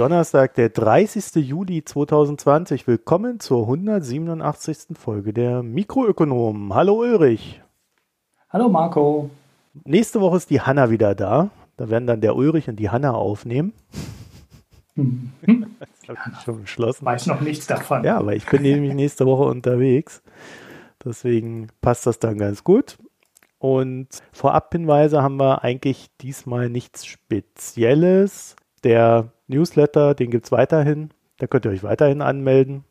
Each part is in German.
Donnerstag, der 30. Juli 2020. Willkommen zur 187. Folge der Mikroökonomen. Hallo Ulrich. Hallo Marco. Nächste Woche ist die Hanna wieder da. Da werden dann der Ulrich und die Hanna aufnehmen. Hm. Das ich schon beschlossen. Weiß noch nichts davon. Ja, aber ich bin nämlich nächste Woche unterwegs. Deswegen passt das dann ganz gut. Und Vorab-Hinweise haben wir eigentlich diesmal nichts Spezielles. Der Newsletter, den gibt es weiterhin. Da könnt ihr euch weiterhin anmelden.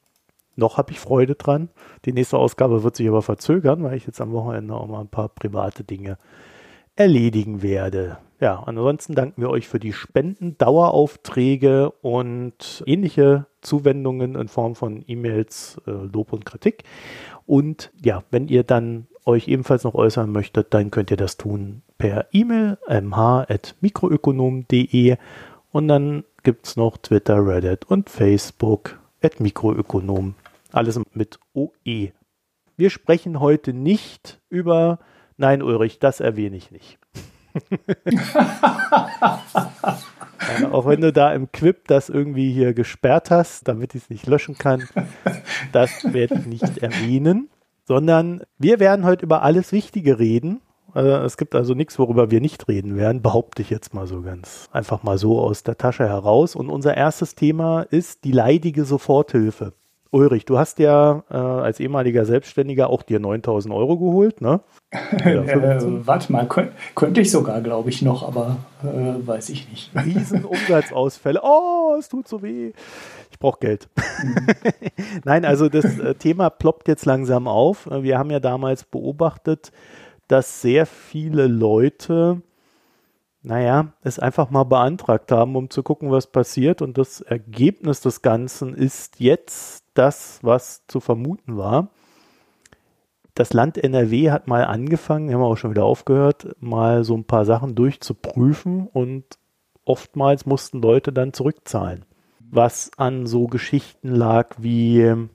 Noch habe ich Freude dran. Die nächste Ausgabe wird sich aber verzögern, weil ich jetzt am Wochenende auch mal ein paar private Dinge erledigen werde. Ja, ansonsten danken wir euch für die Spenden, Daueraufträge und ähnliche Zuwendungen in Form von E-Mails, äh, Lob und Kritik. Und ja, wenn ihr dann euch ebenfalls noch äußern möchtet, dann könnt ihr das tun per E-Mail mh.mikroökonom.de und dann gibt es noch Twitter, Reddit und Facebook at Mikroökonom. Alles mit OE. Wir sprechen heute nicht über, nein Ulrich, das erwähne ich nicht. ja, auch wenn du da im Quip das irgendwie hier gesperrt hast, damit ich es nicht löschen kann, das werde ich nicht erwähnen, sondern wir werden heute über alles Wichtige reden. Also es gibt also nichts, worüber wir nicht reden werden, behaupte ich jetzt mal so ganz einfach mal so aus der Tasche heraus. Und unser erstes Thema ist die leidige Soforthilfe. Ulrich, du hast ja äh, als ehemaliger Selbstständiger auch dir 9000 Euro geholt, ne? äh, warte mal, könnt, könnte ich sogar, glaube ich, noch, aber äh, weiß ich nicht. Riesenumsatzausfälle. Oh, es tut so weh. Ich brauche Geld. Mhm. Nein, also das äh, Thema ploppt jetzt langsam auf. Wir haben ja damals beobachtet, dass sehr viele Leute, naja, es einfach mal beantragt haben, um zu gucken, was passiert. Und das Ergebnis des Ganzen ist jetzt das, was zu vermuten war. Das Land NRW hat mal angefangen, haben wir auch schon wieder aufgehört, mal so ein paar Sachen durchzuprüfen und oftmals mussten Leute dann zurückzahlen. Was an so Geschichten lag wie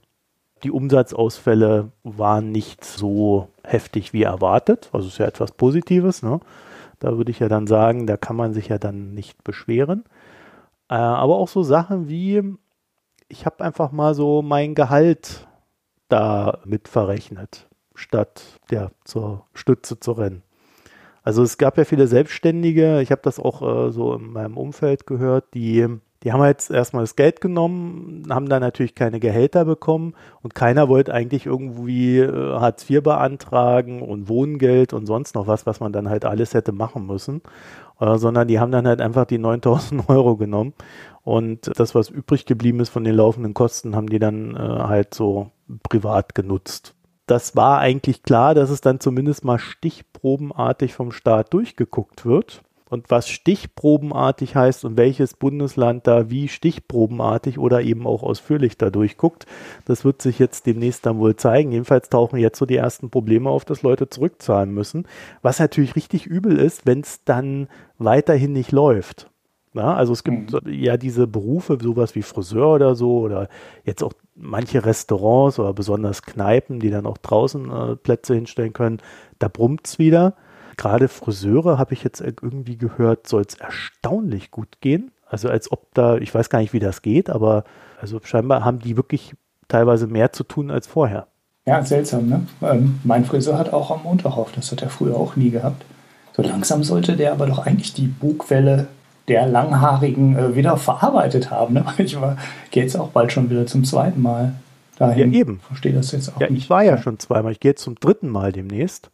die Umsatzausfälle waren nicht so heftig wie erwartet. Also ist ja etwas Positives. Ne? Da würde ich ja dann sagen, da kann man sich ja dann nicht beschweren. Äh, aber auch so Sachen wie, ich habe einfach mal so mein Gehalt da mit verrechnet, statt ja, zur Stütze zu rennen. Also es gab ja viele Selbstständige, ich habe das auch äh, so in meinem Umfeld gehört, die die haben jetzt erstmal das Geld genommen, haben dann natürlich keine Gehälter bekommen und keiner wollte eigentlich irgendwie äh, Hartz IV beantragen und Wohngeld und sonst noch was, was man dann halt alles hätte machen müssen, äh, sondern die haben dann halt einfach die 9000 Euro genommen und das, was übrig geblieben ist von den laufenden Kosten, haben die dann äh, halt so privat genutzt. Das war eigentlich klar, dass es dann zumindest mal stichprobenartig vom Staat durchgeguckt wird und was stichprobenartig heißt und welches Bundesland da wie stichprobenartig oder eben auch ausführlich da durchguckt, das wird sich jetzt demnächst dann wohl zeigen. Jedenfalls tauchen jetzt so die ersten Probleme auf, dass Leute zurückzahlen müssen, was natürlich richtig übel ist, wenn es dann weiterhin nicht läuft. Ja, also es gibt mhm. ja diese Berufe, sowas wie Friseur oder so, oder jetzt auch manche Restaurants oder besonders Kneipen, die dann auch draußen äh, Plätze hinstellen können. Da brummt es wieder. Gerade Friseure habe ich jetzt irgendwie gehört, soll es erstaunlich gut gehen. Also als ob da, ich weiß gar nicht, wie das geht, aber also scheinbar haben die wirklich teilweise mehr zu tun als vorher. Ja, seltsam, ne? Ähm, mein Friseur hat auch am Montag auf, das hat er früher auch nie gehabt. So langsam sollte der aber doch eigentlich die Bugwelle der Langhaarigen äh, wieder verarbeitet haben. Ne? Ich gehe jetzt auch bald schon wieder zum zweiten Mal dahin. Ja, eben. Verstehe das jetzt auch ja, nicht. Ich war ja schon zweimal. Ich gehe jetzt zum dritten Mal demnächst.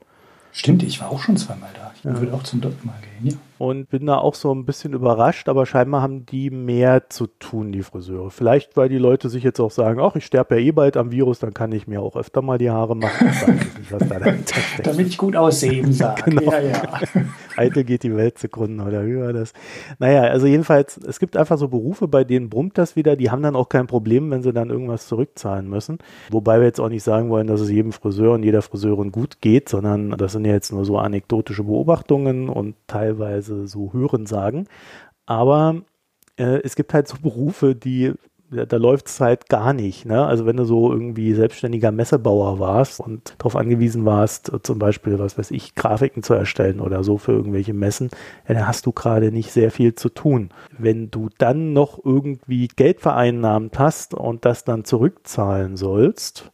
Stimmt, ich war auch schon zweimal da. Ich ja. würde auch zum dritten Mal gehen, ja und bin da auch so ein bisschen überrascht, aber scheinbar haben die mehr zu tun, die Friseure. Vielleicht, weil die Leute sich jetzt auch sagen, ach, ich sterbe ja eh bald am Virus, dann kann ich mir auch öfter mal die Haare machen. Ich nicht, da Damit ich gut aussehe im Sarg. genau. Ja, ja. Eitel geht die Welt zugrunde, oder wie war das? Naja, also jedenfalls, es gibt einfach so Berufe, bei denen brummt das wieder, die haben dann auch kein Problem, wenn sie dann irgendwas zurückzahlen müssen. Wobei wir jetzt auch nicht sagen wollen, dass es jedem Friseur und jeder Friseurin gut geht, sondern das sind ja jetzt nur so anekdotische Beobachtungen und teilweise so Hören sagen. Aber äh, es gibt halt so Berufe, die da, da läuft es halt gar nicht. Ne? Also wenn du so irgendwie selbstständiger Messebauer warst und darauf angewiesen warst, zum Beispiel, was weiß ich, Grafiken zu erstellen oder so für irgendwelche Messen, ja, dann hast du gerade nicht sehr viel zu tun. Wenn du dann noch irgendwie Geld vereinnahmt hast und das dann zurückzahlen sollst,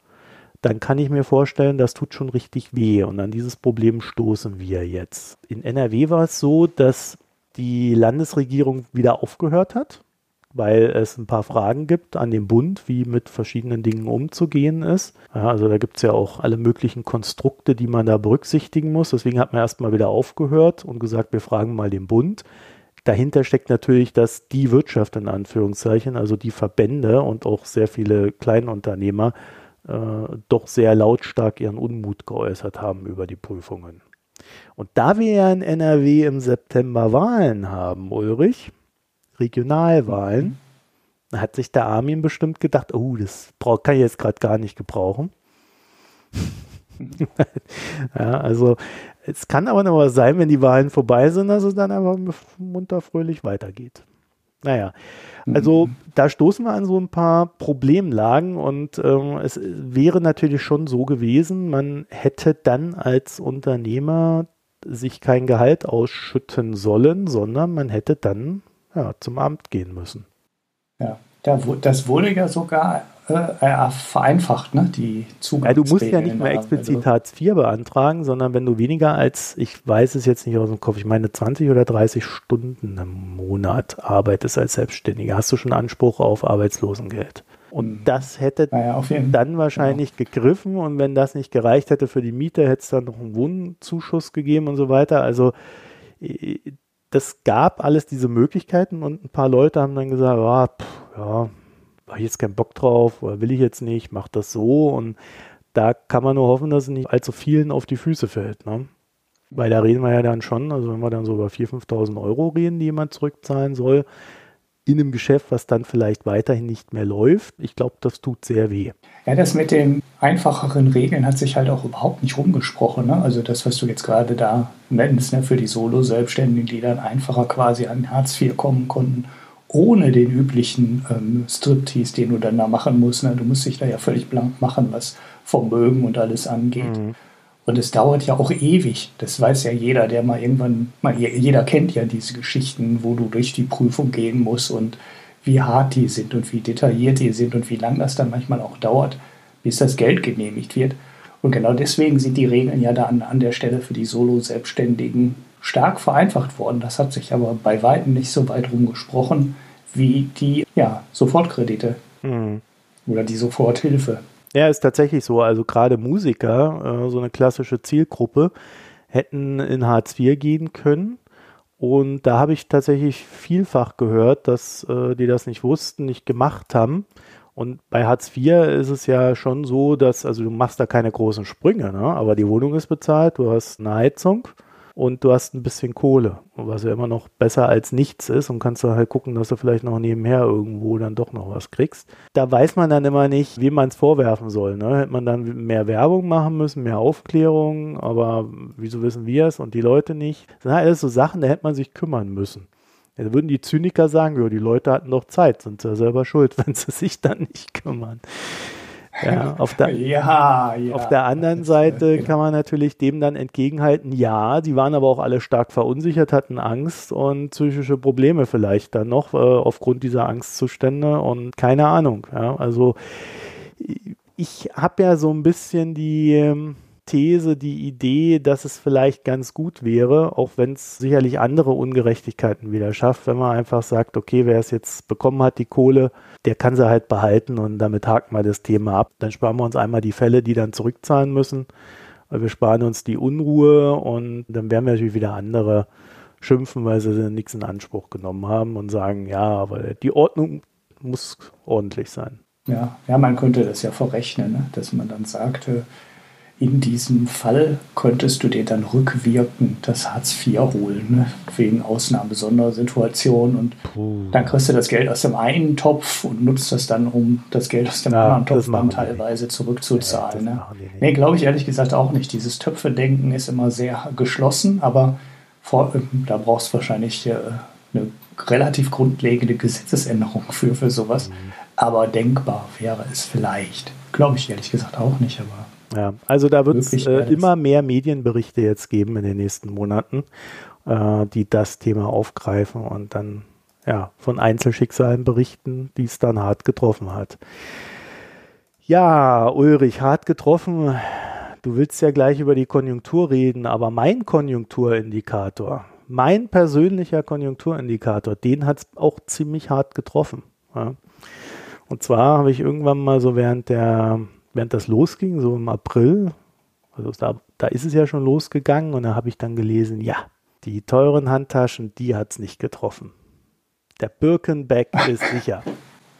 dann kann ich mir vorstellen, das tut schon richtig weh. Und an dieses Problem stoßen wir jetzt. In NRW war es so, dass die Landesregierung wieder aufgehört hat weil es ein paar Fragen gibt an den Bund, wie mit verschiedenen Dingen umzugehen ist. Also da gibt es ja auch alle möglichen Konstrukte, die man da berücksichtigen muss. Deswegen hat man erstmal wieder aufgehört und gesagt, wir fragen mal den Bund. Dahinter steckt natürlich, dass die Wirtschaft in Anführungszeichen, also die Verbände und auch sehr viele Kleinunternehmer äh, doch sehr lautstark ihren Unmut geäußert haben über die Prüfungen. Und da wir ja in NRW im September Wahlen haben, Ulrich, Regionalwahlen, mhm. hat sich der Armin bestimmt gedacht, oh, das kann ich jetzt gerade gar nicht gebrauchen. ja, also es kann aber noch was sein, wenn die Wahlen vorbei sind, dass es dann einfach munter fröhlich weitergeht. Naja, also mhm. da stoßen wir an so ein paar Problemlagen und ähm, es wäre natürlich schon so gewesen, man hätte dann als Unternehmer sich kein Gehalt ausschütten sollen, sondern man hätte dann ja, zum Amt gehen müssen. Ja, das wurde ja sogar äh, vereinfacht, ne? die Zugangswege. Ja, du musst ja nicht mehr explizit also, Hartz IV beantragen, sondern wenn du weniger als, ich weiß es jetzt nicht aus dem Kopf, ich meine 20 oder 30 Stunden im Monat arbeitest als Selbstständiger, hast du schon Anspruch auf Arbeitslosengeld. Und hm. das hätte ja, dann wahrscheinlich ja. gegriffen und wenn das nicht gereicht hätte für die Miete, hätte es dann noch einen Wohnzuschuss gegeben und so weiter. Also äh, das gab alles diese Möglichkeiten und ein paar Leute haben dann gesagt, ah, pff, ja, habe ich jetzt keinen Bock drauf oder will ich jetzt nicht, mach das so und da kann man nur hoffen, dass es nicht allzu vielen auf die Füße fällt. Ne? Weil da reden wir ja dann schon, also wenn wir dann so über 4.000, 5.000 Euro reden, die jemand zurückzahlen soll, in einem Geschäft, was dann vielleicht weiterhin nicht mehr läuft. Ich glaube, das tut sehr weh. Ja, das mit den einfacheren Regeln hat sich halt auch überhaupt nicht rumgesprochen. Ne? Also das, was du jetzt gerade da nennst, ne? für die Solo-Selbstständigen, die dann einfacher quasi an Hartz IV kommen konnten, ohne den üblichen ähm, Striptease, den du dann da machen musst. Ne? Du musst dich da ja völlig blank machen, was Vermögen und alles angeht. Mhm. Und es dauert ja auch ewig. Das weiß ja jeder, der mal irgendwann, mal, jeder kennt ja diese Geschichten, wo du durch die Prüfung gehen musst und wie hart die sind und wie detailliert die sind und wie lang das dann manchmal auch dauert, bis das Geld genehmigt wird. Und genau deswegen sind die Regeln ja dann an der Stelle für die Solo-Selbstständigen stark vereinfacht worden. Das hat sich aber bei weitem nicht so weit rumgesprochen wie die ja, Sofortkredite mhm. oder die Soforthilfe. Ja, ist tatsächlich so. Also gerade Musiker, äh, so eine klassische Zielgruppe, hätten in Hartz IV gehen können. Und da habe ich tatsächlich vielfach gehört, dass äh, die das nicht wussten, nicht gemacht haben. Und bei Hartz IV ist es ja schon so, dass, also du machst da keine großen Sprünge, ne? aber die Wohnung ist bezahlt, du hast eine Heizung und du hast ein bisschen Kohle, was ja immer noch besser als nichts ist und kannst du halt gucken, dass du vielleicht noch nebenher irgendwo dann doch noch was kriegst. Da weiß man dann immer nicht, wem man es vorwerfen soll. Ne? Hätte man dann mehr Werbung machen müssen, mehr Aufklärung, aber wieso wissen wir es und die Leute nicht? Das sind halt alles so Sachen, da hätte man sich kümmern müssen. Da würden die Zyniker sagen, ja, die Leute hatten doch Zeit, sind ja selber schuld, wenn sie sich dann nicht kümmern. Ja, auf, der, ja, ja. auf der anderen Seite kann man natürlich dem dann entgegenhalten, ja, die waren aber auch alle stark verunsichert, hatten Angst und psychische Probleme vielleicht dann noch äh, aufgrund dieser Angstzustände und keine Ahnung. Ja, also ich habe ja so ein bisschen die ähm, These, die Idee, dass es vielleicht ganz gut wäre, auch wenn es sicherlich andere Ungerechtigkeiten wieder schafft, wenn man einfach sagt, okay, wer es jetzt bekommen hat, die Kohle, der kann sie halt behalten und damit haken wir das Thema ab. Dann sparen wir uns einmal die Fälle, die dann zurückzahlen müssen. Wir sparen uns die Unruhe und dann werden wir natürlich wieder andere schimpfen, weil sie nichts in Anspruch genommen haben und sagen, ja, aber die Ordnung muss ordentlich sein. Ja, ja, man könnte das ja verrechnen, ne? dass man dann sagte, in diesem Fall könntest du dir dann rückwirkend das Hartz IV holen, ne? wegen Ausnahmesondersituation. Und Puh. dann kriegst du das Geld aus dem einen Topf und nutzt das dann, um das Geld aus dem ja, anderen Topf dann teilweise zurückzuzahlen. Ja, ne? Nee, glaube ich ehrlich gesagt auch nicht. Dieses Töpfe-Denken ist immer sehr geschlossen, aber vor, da brauchst du wahrscheinlich äh, eine relativ grundlegende Gesetzesänderung für, für sowas. Mhm Aber denkbar wäre es vielleicht. Glaube ich ehrlich gesagt auch nicht, aber. Ja, also da wird es äh, immer mehr Medienberichte jetzt geben in den nächsten Monaten, äh, die das Thema aufgreifen und dann ja, von Einzelschicksalen berichten, die es dann hart getroffen hat. Ja, Ulrich, hart getroffen. Du willst ja gleich über die Konjunktur reden, aber mein Konjunkturindikator, mein persönlicher Konjunkturindikator, den hat es auch ziemlich hart getroffen. Ja. Und zwar habe ich irgendwann mal so während der, während das losging, so im April, also da, da ist es ja schon losgegangen und da habe ich dann gelesen, ja, die teuren Handtaschen, die hat es nicht getroffen. Der Birkenbeck ist sicher.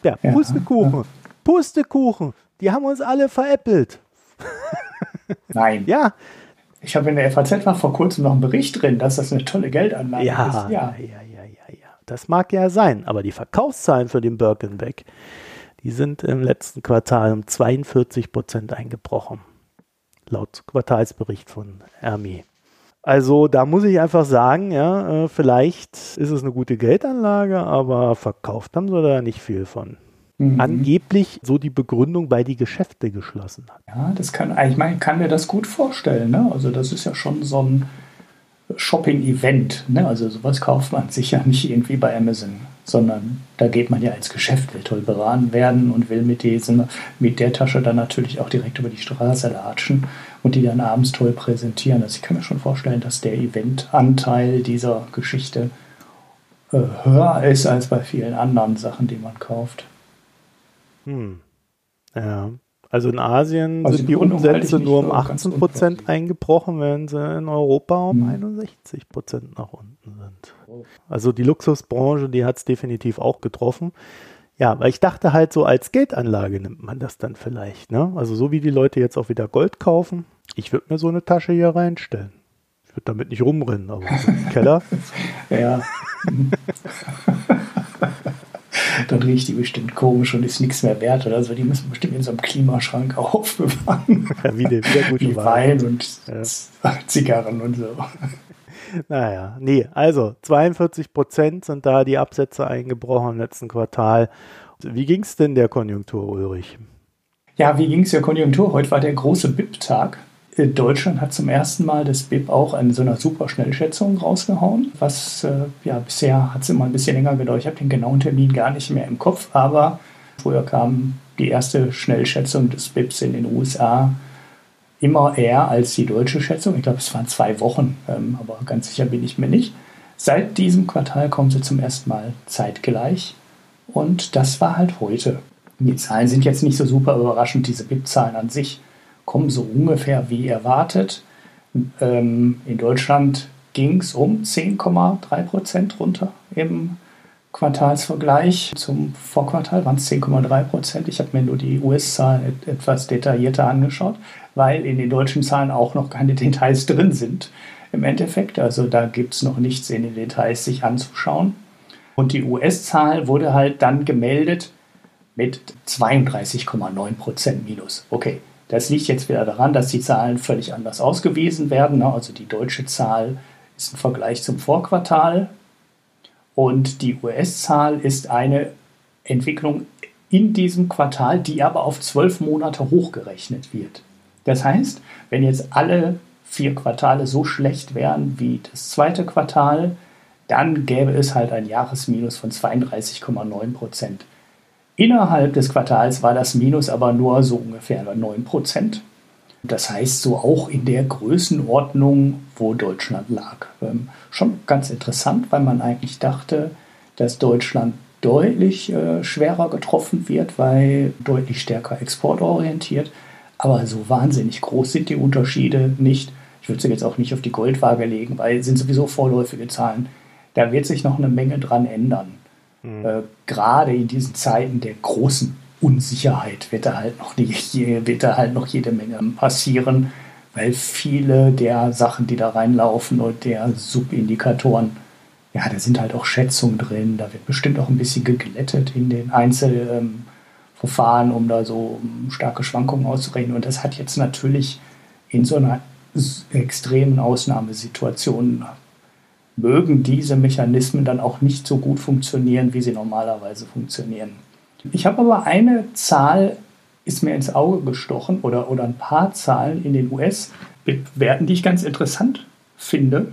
Ja, Pustekuchen. Pustekuchen. Die haben uns alle veräppelt. Nein. ja. Ich habe in der FAZ war vor kurzem noch einen Bericht drin, dass das eine tolle Geldanlage ja, ist. Ja, ja, ja, ja, ja. Das mag ja sein, aber die Verkaufszahlen für den Birkenbeck, die sind im letzten Quartal um 42 Prozent eingebrochen. Laut Quartalsbericht von Ermi. Also da muss ich einfach sagen, ja, äh, vielleicht ist es eine gute Geldanlage, aber verkauft haben sie da nicht viel von. Mhm. Angeblich so die Begründung, weil die Geschäfte geschlossen hat. Ja, das kann, ich meine, kann mir das gut vorstellen. Ne? Also das ist ja schon so ein Shopping-Event. Ne? Also sowas kauft man sich ja nicht irgendwie bei Amazon, sondern da geht man ja ins Geschäft, will toll beraten werden und will mit, diesem, mit der Tasche dann natürlich auch direkt über die Straße latschen und die dann abends toll präsentieren. Also ich kann mir schon vorstellen, dass der Eventanteil dieser Geschichte äh, höher ist als bei vielen anderen Sachen, die man kauft. Hm. Ja. Also in Asien also sind die Umsätze nur um 18 Prozent eingebrochen, während sie in Europa um hm. 61 Prozent nach unten sind. Also die Luxusbranche, die hat es definitiv auch getroffen. Ja, weil ich dachte halt so als Geldanlage nimmt man das dann vielleicht. Ne? Also so wie die Leute jetzt auch wieder Gold kaufen, ich würde mir so eine Tasche hier reinstellen. Ich würde damit nicht rumrennen, aber im Keller. ja. dann riecht die bestimmt komisch und ist nichts mehr wert oder so. Die müssen bestimmt in so einem Klimaschrank aufbewahren. Wie, der, wie, der wie Wein und ja. Zigarren und so. Naja, nee, also 42 Prozent sind da die Absätze eingebrochen im letzten Quartal. Wie ging es denn der Konjunktur, Ulrich? Ja, wie ging es der Konjunktur? Heute war der große BIP-Tag. Deutschland hat zum ersten Mal das BIP auch in so einer Superschnellschätzung rausgehauen. Was äh, ja bisher hat es immer ein bisschen länger gedauert. Ich habe den genauen Termin gar nicht mehr im Kopf, aber früher kam die erste Schnellschätzung des BIPs in den USA immer eher als die deutsche Schätzung. Ich glaube, es waren zwei Wochen, ähm, aber ganz sicher bin ich mir nicht. Seit diesem Quartal kommen sie zum ersten Mal zeitgleich und das war halt heute. Die Zahlen sind jetzt nicht so super überraschend, diese BIP-Zahlen an sich kommen so ungefähr wie erwartet. Ähm, in Deutschland ging es um 10,3 Prozent runter im Quartalsvergleich. Zum Vorquartal waren es 10,3 Prozent. Ich habe mir nur die US-Zahlen etwas detaillierter angeschaut, weil in den deutschen Zahlen auch noch keine Details drin sind im Endeffekt. Also da gibt es noch nichts in den Details sich anzuschauen. Und die US-Zahl wurde halt dann gemeldet mit 32,9 Prozent Minus. Okay, das liegt jetzt wieder daran, dass die Zahlen völlig anders ausgewiesen werden. Ne? Also die deutsche Zahl ist ein Vergleich zum Vorquartal und die US-Zahl ist eine Entwicklung in diesem Quartal, die aber auf zwölf Monate hochgerechnet wird. Das heißt, wenn jetzt alle vier Quartale so schlecht wären wie das zweite Quartal, dann gäbe es halt ein Jahresminus von 32,9 Prozent. Innerhalb des Quartals war das Minus aber nur so ungefähr 9%. Das heißt, so auch in der Größenordnung, wo Deutschland lag. Ähm, schon ganz interessant, weil man eigentlich dachte, dass Deutschland deutlich äh, schwerer getroffen wird, weil deutlich stärker exportorientiert. Aber so wahnsinnig groß sind die Unterschiede nicht. Ich würde sie jetzt auch nicht auf die Goldwaage legen, weil sind sowieso vorläufige Zahlen. Da wird sich noch eine Menge dran ändern. Mhm. Äh, gerade in diesen Zeiten der großen Unsicherheit wird da halt noch, die, wird da halt noch jede Menge passieren, weil viele der Sachen, die da reinlaufen und der Subindikatoren, ja, da sind halt auch Schätzungen drin, da wird bestimmt auch ein bisschen geglättet in den Einzelverfahren, um da so starke Schwankungen auszurechnen. Und das hat jetzt natürlich in so einer extremen Ausnahmesituation mögen diese Mechanismen dann auch nicht so gut funktionieren, wie sie normalerweise funktionieren. Ich habe aber eine Zahl, ist mir ins Auge gestochen, oder, oder ein paar Zahlen in den US-Werten, die ich ganz interessant finde,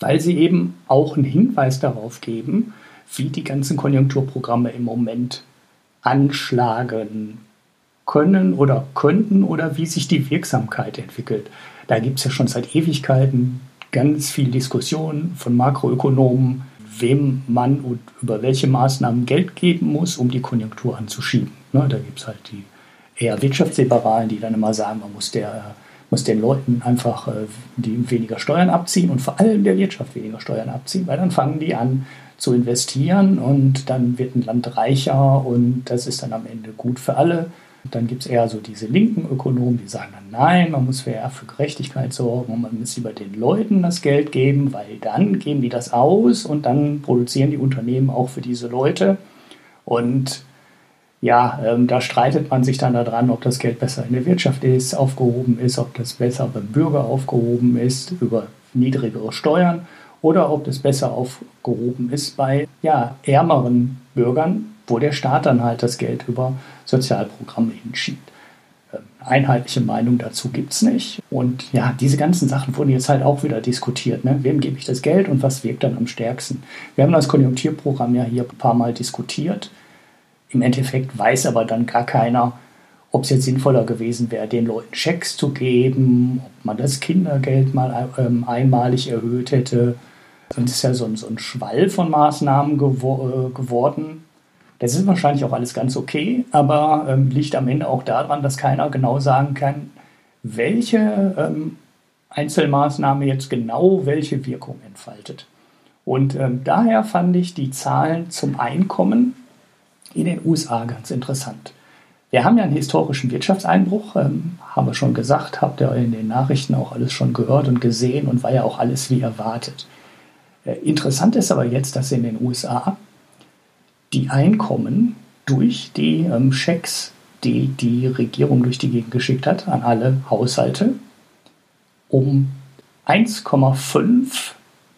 weil sie eben auch einen Hinweis darauf geben, wie die ganzen Konjunkturprogramme im Moment anschlagen können oder könnten oder wie sich die Wirksamkeit entwickelt. Da gibt es ja schon seit Ewigkeiten ganz viel Diskussion von Makroökonomen, wem man und über welche Maßnahmen Geld geben muss, um die Konjunktur anzuschieben. Ne, da gibt es halt die eher Wirtschaftsliberalen, die dann immer sagen, man muss, der, muss den Leuten einfach äh, die weniger Steuern abziehen und vor allem der Wirtschaft weniger Steuern abziehen, weil dann fangen die an zu investieren und dann wird ein Land reicher und das ist dann am Ende gut für alle. Dann gibt es eher so diese linken Ökonomen, die sagen dann, nein, man muss eher für Gerechtigkeit sorgen und man muss lieber den Leuten das Geld geben, weil dann geben die das aus und dann produzieren die Unternehmen auch für diese Leute. Und ja, ähm, da streitet man sich dann daran, ob das Geld besser in der Wirtschaft ist, aufgehoben ist, ob das besser beim Bürger aufgehoben ist über niedrigere Steuern oder ob das besser aufgehoben ist bei ja, ärmeren Bürgern, wo der Staat dann halt das Geld über Sozialprogramme hinschiebt. Ähm, einheitliche Meinung dazu gibt es nicht. Und ja, diese ganzen Sachen wurden jetzt halt auch wieder diskutiert. Ne? Wem gebe ich das Geld und was wirkt dann am stärksten? Wir haben das Konjunkturprogramm ja hier ein paar Mal diskutiert. Im Endeffekt weiß aber dann gar keiner, ob es jetzt sinnvoller gewesen wäre, den Leuten Schecks zu geben, ob man das Kindergeld mal ähm, einmalig erhöht hätte. Und es ist ja so ein, so ein Schwall von Maßnahmen gewo äh, geworden, das ist wahrscheinlich auch alles ganz okay, aber ähm, liegt am Ende auch daran, dass keiner genau sagen kann, welche ähm, Einzelmaßnahme jetzt genau welche Wirkung entfaltet. Und ähm, daher fand ich die Zahlen zum Einkommen in den USA ganz interessant. Wir haben ja einen historischen Wirtschaftseinbruch, ähm, haben wir schon gesagt, habt ihr in den Nachrichten auch alles schon gehört und gesehen und war ja auch alles wie erwartet. Äh, interessant ist aber jetzt, dass in den USA die Einkommen durch die ähm, Schecks, die die Regierung durch die Gegend geschickt hat an alle Haushalte, um 1,5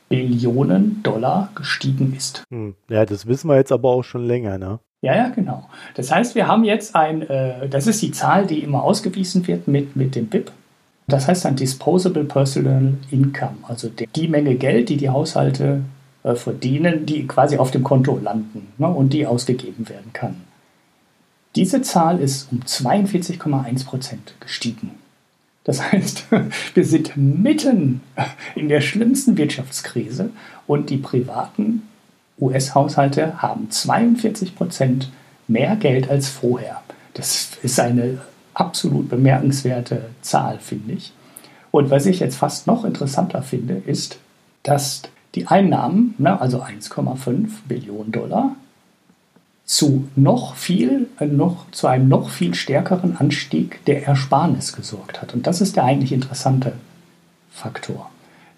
Billionen Dollar gestiegen ist. Hm. Ja, das wissen wir jetzt aber auch schon länger, ne? Ja, ja, genau. Das heißt, wir haben jetzt ein, äh, das ist die Zahl, die immer ausgewiesen wird mit, mit dem BIP. Das heißt ein Disposable Personal Income, also die, die Menge Geld, die die Haushalte äh, verdienen, die quasi auf dem Konto landen ne, und die ausgegeben werden kann. Diese Zahl ist um 42,1 Prozent gestiegen. Das heißt, wir sind mitten in der schlimmsten Wirtschaftskrise und die privaten US-Haushalte haben 42 Prozent mehr Geld als vorher. Das ist eine absolut bemerkenswerte Zahl, finde ich. Und was ich jetzt fast noch interessanter finde, ist, dass die Einnahmen, ne, also 1,5 Billionen Dollar, zu noch viel, äh, noch, zu einem noch viel stärkeren Anstieg der Ersparnis gesorgt hat. Und das ist der eigentlich interessante Faktor.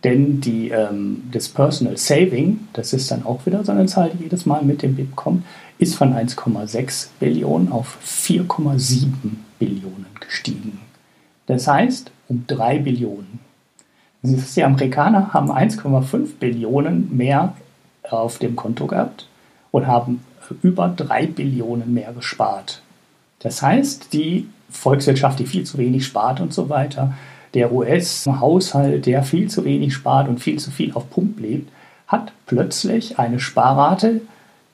Denn die, ähm, das Personal Saving, das ist dann auch wieder so eine Zahl, die jedes Mal mit dem BIP kommt, ist von 1,6 Billionen auf 4,7 Billionen gestiegen. Das heißt, um 3 Billionen die Amerikaner haben 1,5 Billionen mehr auf dem Konto gehabt und haben über 3 Billionen mehr gespart. Das heißt, die Volkswirtschaft, die viel zu wenig spart und so weiter, der US-Haushalt, der viel zu wenig spart und viel zu viel auf Pump lebt, hat plötzlich eine Sparrate,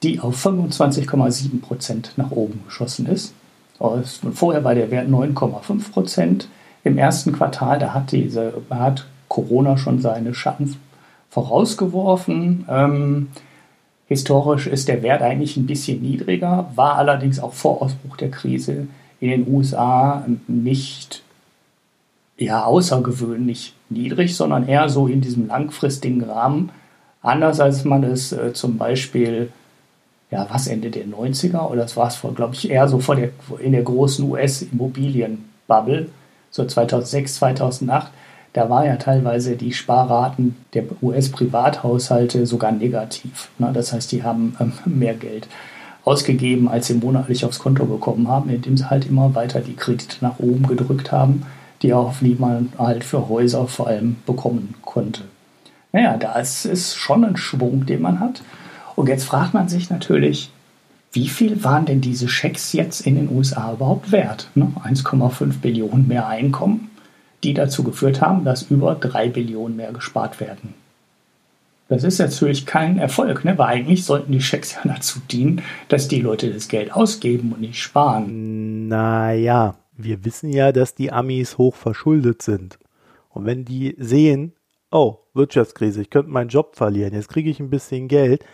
die auf 25,7 Prozent nach oben geschossen ist. Vorher war der Wert 9,5 Prozent. Im ersten Quartal, da hat, diese, hat Corona schon seine Schatten vorausgeworfen. Ähm, historisch ist der Wert eigentlich ein bisschen niedriger, war allerdings auch vor Ausbruch der Krise in den USA nicht ja, außergewöhnlich niedrig, sondern eher so in diesem langfristigen Rahmen. Anders als man es äh, zum Beispiel, ja, was Ende der 90er oder das war es glaube ich, eher so vor der, in der großen US-Immobilienbubble, so 2006, 2008, da war ja teilweise die Sparraten der US-Privathaushalte sogar negativ. Ne? Das heißt, die haben ähm, mehr Geld ausgegeben, als sie monatlich aufs Konto bekommen haben, indem sie halt immer weiter die Kredite nach oben gedrückt haben, die auch wie man halt für Häuser vor allem bekommen konnte. Naja, das ist schon ein Schwung, den man hat. Und jetzt fragt man sich natürlich, wie viel waren denn diese Schecks jetzt in den USA überhaupt wert? Ne? 1,5 Billionen mehr Einkommen, die dazu geführt haben, dass über 3 Billionen mehr gespart werden. Das ist natürlich kein Erfolg, ne? weil eigentlich sollten die Schecks ja dazu dienen, dass die Leute das Geld ausgeben und nicht sparen. Naja, wir wissen ja, dass die Amis hoch verschuldet sind. Und wenn die sehen, oh, Wirtschaftskrise, ich könnte meinen Job verlieren, jetzt kriege ich ein bisschen Geld,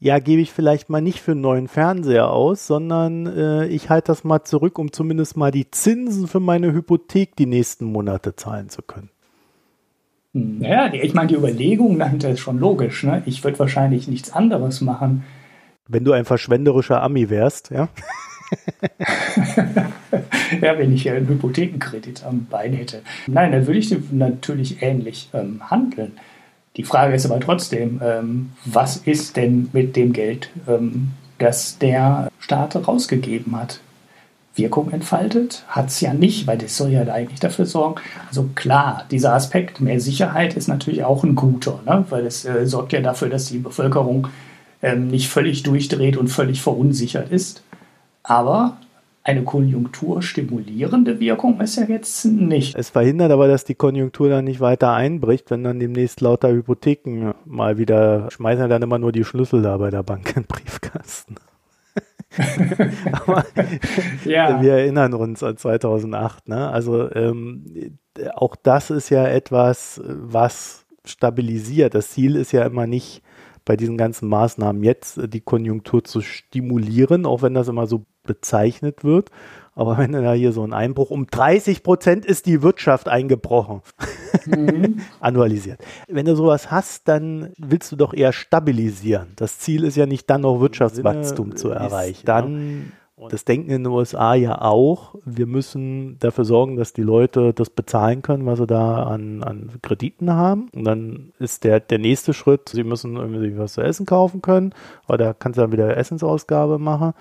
ja, gebe ich vielleicht mal nicht für einen neuen Fernseher aus, sondern äh, ich halte das mal zurück, um zumindest mal die Zinsen für meine Hypothek die nächsten Monate zahlen zu können. Naja, ich meine, die Überlegung dahinter ist schon logisch. Ne? Ich würde wahrscheinlich nichts anderes machen. Wenn du ein verschwenderischer Ami wärst, ja? ja, wenn ich einen Hypothekenkredit am Bein hätte. Nein, dann würde ich natürlich ähnlich ähm, handeln. Die Frage ist aber trotzdem, ähm, was ist denn mit dem Geld, ähm, das der Staat rausgegeben hat? Wirkung entfaltet? Hat es ja nicht, weil das soll ja eigentlich dafür sorgen. Also klar, dieser Aspekt mehr Sicherheit ist natürlich auch ein guter, ne? weil es äh, sorgt ja dafür, dass die Bevölkerung ähm, nicht völlig durchdreht und völlig verunsichert ist. Aber eine konjunkturstimulierende Wirkung ist ja jetzt nicht. Es verhindert aber, dass die Konjunktur dann nicht weiter einbricht, wenn dann demnächst lauter Hypotheken mal wieder schmeißen dann immer nur die Schlüssel da bei der Bank in den Briefkasten. aber ja. wir erinnern uns an 2008. Ne? Also ähm, auch das ist ja etwas, was stabilisiert. Das Ziel ist ja immer nicht bei diesen ganzen Maßnahmen jetzt die Konjunktur zu stimulieren, auch wenn das immer so bezeichnet wird. Aber wenn da hier so ein Einbruch um 30 Prozent ist die Wirtschaft eingebrochen, mhm. annualisiert. Wenn du sowas hast, dann willst du doch eher stabilisieren. Das Ziel ist ja nicht dann noch Wirtschaftswachstum zu erreichen. Dann das denken in den USA ja auch. Wir müssen dafür sorgen, dass die Leute das bezahlen können, was sie da an, an Krediten haben. Und dann ist der, der nächste Schritt, sie müssen irgendwie was zu essen kaufen können. Da kannst du dann wieder Essensausgabe machen.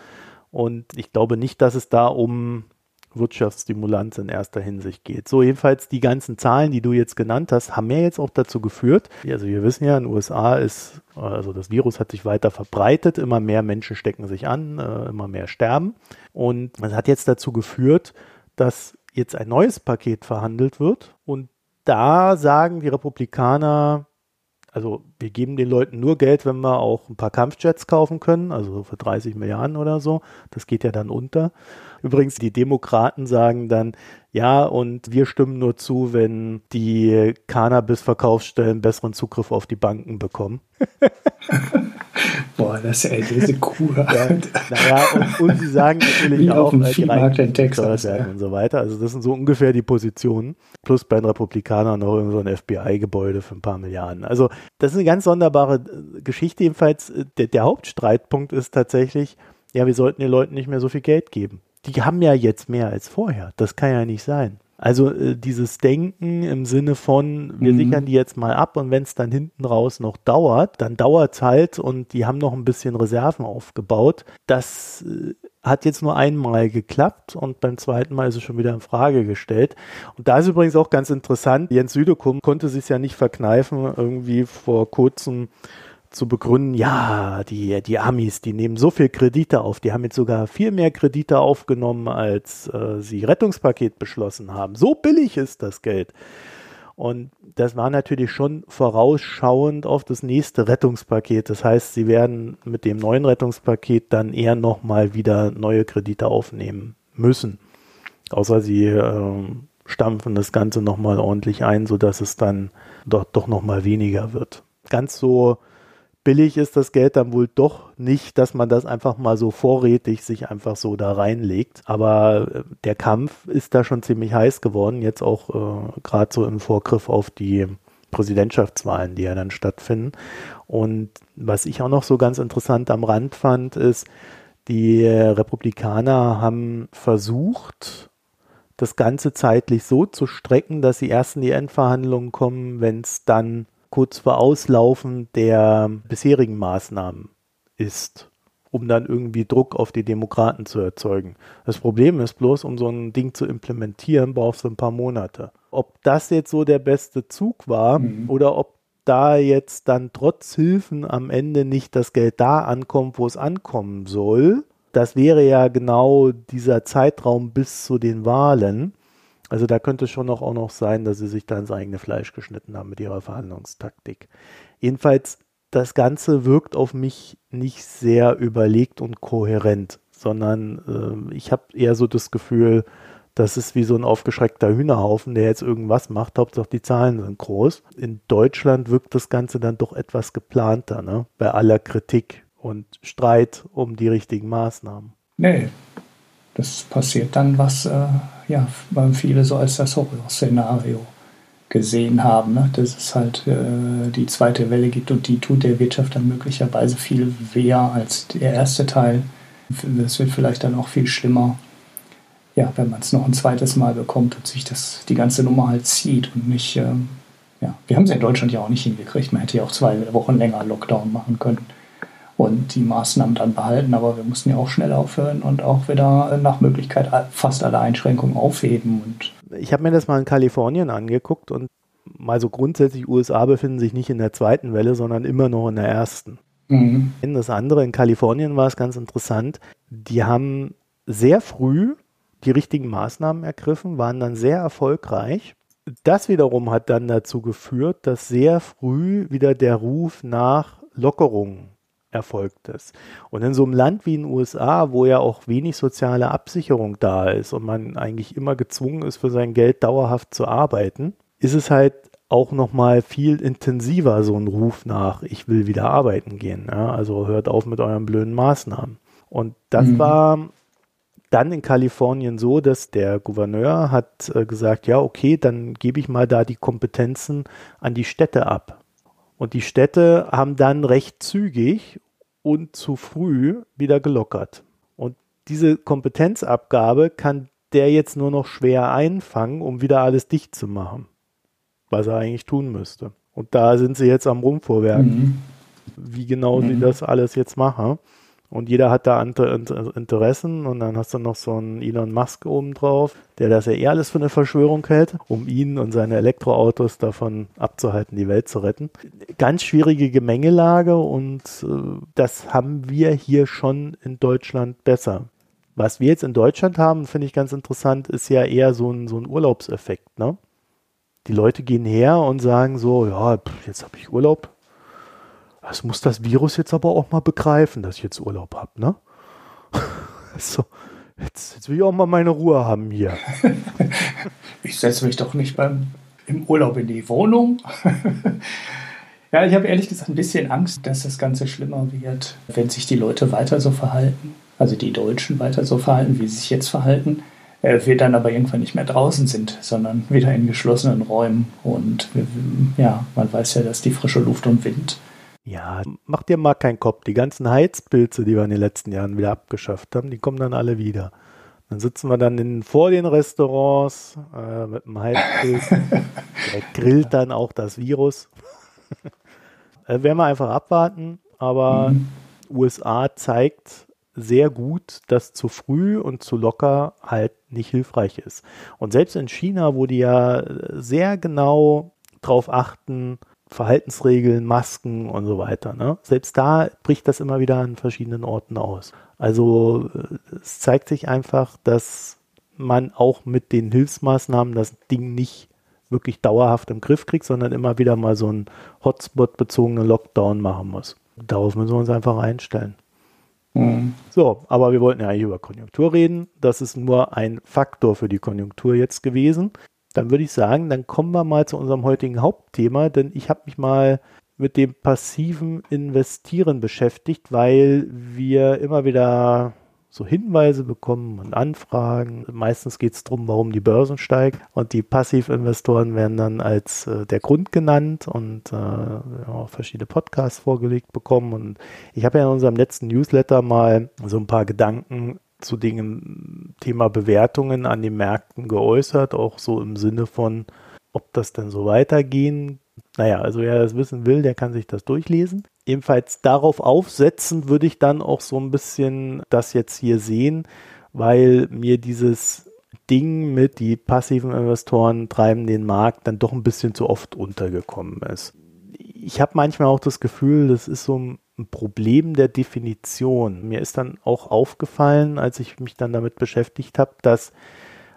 Und ich glaube nicht, dass es da um Wirtschaftsstimulanz in erster Hinsicht geht. So, jedenfalls die ganzen Zahlen, die du jetzt genannt hast, haben ja jetzt auch dazu geführt, also wir wissen ja, in den USA ist, also das Virus hat sich weiter verbreitet, immer mehr Menschen stecken sich an, äh, immer mehr sterben. Und das hat jetzt dazu geführt, dass jetzt ein neues Paket verhandelt wird. Und da sagen die Republikaner, also wir geben den Leuten nur Geld, wenn wir auch ein paar Kampfjets kaufen können, also für 30 Milliarden oder so. Das geht ja dann unter. Übrigens, die Demokraten sagen dann, ja, und wir stimmen nur zu, wenn die Cannabis-Verkaufsstellen besseren Zugriff auf die Banken bekommen. Boah, das ist ja diese Kuh. Ja, naja, und, und, sie sagen natürlich Wie auch, auf dem äh, Viehmarkt in Texas ja. und so weiter. Also das sind so ungefähr die Positionen. Plus bei den Republikanern noch so ein FBI-Gebäude für ein paar Milliarden. Also das ist eine ganz sonderbare äh, Geschichte. Jedenfalls, äh, der, der Hauptstreitpunkt ist tatsächlich, ja, wir sollten den Leuten nicht mehr so viel Geld geben die haben ja jetzt mehr als vorher. Das kann ja nicht sein. Also äh, dieses Denken im Sinne von, wir mhm. sichern die jetzt mal ab und wenn es dann hinten raus noch dauert, dann dauert es halt und die haben noch ein bisschen Reserven aufgebaut. Das äh, hat jetzt nur einmal geklappt und beim zweiten Mal ist es schon wieder in Frage gestellt. Und da ist übrigens auch ganz interessant, Jens Südekum konnte sich ja nicht verkneifen, irgendwie vor kurzem zu begründen, ja, die, die Amis, die nehmen so viel Kredite auf, die haben jetzt sogar viel mehr Kredite aufgenommen, als äh, sie Rettungspaket beschlossen haben. So billig ist das Geld. Und das war natürlich schon vorausschauend auf das nächste Rettungspaket. Das heißt, sie werden mit dem neuen Rettungspaket dann eher nochmal wieder neue Kredite aufnehmen müssen. Außer sie äh, stampfen das Ganze nochmal ordentlich ein, sodass es dann doch, doch nochmal weniger wird. Ganz so billig ist das Geld dann wohl doch nicht, dass man das einfach mal so vorrätig sich einfach so da reinlegt. Aber äh, der Kampf ist da schon ziemlich heiß geworden, jetzt auch äh, gerade so im Vorgriff auf die Präsidentschaftswahlen, die ja dann stattfinden. Und was ich auch noch so ganz interessant am Rand fand, ist, die Republikaner haben versucht, das Ganze zeitlich so zu strecken, dass sie erst in die Endverhandlungen kommen, wenn es dann kurz vor Auslaufen der bisherigen Maßnahmen ist, um dann irgendwie Druck auf die Demokraten zu erzeugen. Das Problem ist bloß, um so ein Ding zu implementieren, brauchst du ein paar Monate. Ob das jetzt so der beste Zug war mhm. oder ob da jetzt dann trotz Hilfen am Ende nicht das Geld da ankommt, wo es ankommen soll, das wäre ja genau dieser Zeitraum bis zu den Wahlen. Also da könnte es schon noch auch noch sein, dass sie sich da ins eigene Fleisch geschnitten haben mit ihrer Verhandlungstaktik. Jedenfalls, das Ganze wirkt auf mich nicht sehr überlegt und kohärent, sondern äh, ich habe eher so das Gefühl, das ist wie so ein aufgeschreckter Hühnerhaufen, der jetzt irgendwas macht. Hauptsache die Zahlen sind groß. In Deutschland wirkt das Ganze dann doch etwas geplanter, ne? bei aller Kritik und Streit um die richtigen Maßnahmen. Nee, das passiert dann, was äh, ja, viele so als das Horrorszenario gesehen haben, ne? dass es halt äh, die zweite Welle gibt und die tut der Wirtschaft dann möglicherweise viel weh als der erste Teil. Das wird vielleicht dann auch viel schlimmer ja, wenn man es noch ein zweites Mal bekommt und sich das, die ganze Nummer halt zieht und nicht, ähm, ja, wir haben es in Deutschland ja auch nicht hingekriegt. Man hätte ja auch zwei Wochen länger Lockdown machen können und die Maßnahmen dann behalten, aber wir mussten ja auch schnell aufhören und auch wieder nach Möglichkeit fast alle Einschränkungen aufheben. Und ich habe mir das mal in Kalifornien angeguckt und mal so grundsätzlich, USA befinden sich nicht in der zweiten Welle, sondern immer noch in der ersten. Mhm. Das andere, in Kalifornien war es ganz interessant, die haben sehr früh die richtigen Maßnahmen ergriffen, waren dann sehr erfolgreich. Das wiederum hat dann dazu geführt, dass sehr früh wieder der Ruf nach Lockerungen erfolgt ist. Und in so einem Land wie in den USA, wo ja auch wenig soziale Absicherung da ist und man eigentlich immer gezwungen ist, für sein Geld dauerhaft zu arbeiten, ist es halt auch nochmal viel intensiver so ein Ruf nach, ich will wieder arbeiten gehen. Ja? Also hört auf mit euren blöden Maßnahmen. Und das mhm. war dann in Kalifornien so, dass der Gouverneur hat äh, gesagt, ja, okay, dann gebe ich mal da die Kompetenzen an die Städte ab. Und die Städte haben dann recht zügig und zu früh wieder gelockert. Und diese Kompetenzabgabe kann der jetzt nur noch schwer einfangen, um wieder alles dicht zu machen, was er eigentlich tun müsste. Und da sind sie jetzt am Rumvorwerken, mhm. wie genau mhm. sie das alles jetzt machen. Und jeder hat da Interessen und dann hast du noch so einen Elon Musk oben drauf, der das ja eh alles für eine Verschwörung hält, um ihn und seine Elektroautos davon abzuhalten, die Welt zu retten. Ganz schwierige Gemengelage und äh, das haben wir hier schon in Deutschland besser. Was wir jetzt in Deutschland haben, finde ich ganz interessant, ist ja eher so ein, so ein Urlaubseffekt. Ne? Die Leute gehen her und sagen so, ja, jetzt habe ich Urlaub, das muss das Virus jetzt aber auch mal begreifen, dass ich jetzt Urlaub habe, ne? so, jetzt, jetzt will ich auch mal meine Ruhe haben hier. ich setze mich doch nicht beim, im Urlaub in die Wohnung. ja, ich habe ehrlich gesagt ein bisschen Angst, dass das Ganze schlimmer wird, wenn sich die Leute weiter so verhalten. Also die Deutschen weiter so verhalten, wie sie sich jetzt verhalten. Äh, wir dann aber irgendwann nicht mehr draußen sind, sondern wieder in geschlossenen Räumen. Und ja, man weiß ja, dass die frische Luft und Wind ja, mach dir mal keinen Kopf. Die ganzen Heizpilze, die wir in den letzten Jahren wieder abgeschafft haben, die kommen dann alle wieder. Dann sitzen wir dann in, vor den Restaurants äh, mit dem Heizpilz. Der grillt dann auch das Virus. äh, werden wir einfach abwarten. Aber mhm. USA zeigt sehr gut, dass zu früh und zu locker halt nicht hilfreich ist. Und selbst in China, wo die ja sehr genau darauf achten, Verhaltensregeln, Masken und so weiter. Ne? Selbst da bricht das immer wieder an verschiedenen Orten aus. Also äh, es zeigt sich einfach, dass man auch mit den Hilfsmaßnahmen das Ding nicht wirklich dauerhaft im Griff kriegt, sondern immer wieder mal so einen Hotspot-bezogenen Lockdown machen muss. Darauf müssen wir uns einfach einstellen. Mhm. So, aber wir wollten ja eigentlich über Konjunktur reden. Das ist nur ein Faktor für die Konjunktur jetzt gewesen dann würde ich sagen, dann kommen wir mal zu unserem heutigen Hauptthema, denn ich habe mich mal mit dem passiven Investieren beschäftigt, weil wir immer wieder so Hinweise bekommen und Anfragen. Meistens geht es darum, warum die Börsen steigen und die Passivinvestoren werden dann als äh, der Grund genannt und äh, ja, verschiedene Podcasts vorgelegt bekommen. Und ich habe ja in unserem letzten Newsletter mal so ein paar Gedanken zu dem Thema Bewertungen an den Märkten geäußert, auch so im Sinne von, ob das denn so weitergehen. Naja, also wer das wissen will, der kann sich das durchlesen. Ebenfalls darauf aufsetzen würde ich dann auch so ein bisschen das jetzt hier sehen, weil mir dieses Ding mit die passiven Investoren treiben den Markt dann doch ein bisschen zu oft untergekommen ist ich habe manchmal auch das Gefühl, das ist so ein Problem der Definition. Mir ist dann auch aufgefallen, als ich mich dann damit beschäftigt habe, dass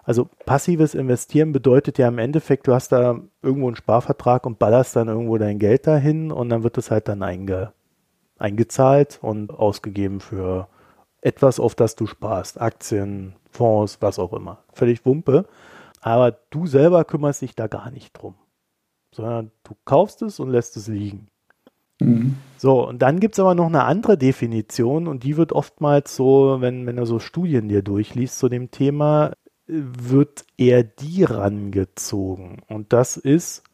also passives Investieren bedeutet ja im Endeffekt, du hast da irgendwo einen Sparvertrag und ballerst dann irgendwo dein Geld dahin und dann wird es halt dann einge, eingezahlt und ausgegeben für etwas, auf das du sparst. Aktien, Fonds, was auch immer. Völlig Wumpe. Aber du selber kümmerst dich da gar nicht drum. Sondern du kaufst es und lässt es liegen. Mhm. So, und dann gibt es aber noch eine andere Definition und die wird oftmals so, wenn, wenn du so Studien dir durchliest zu dem Thema, wird eher die rangezogen. Und das ist,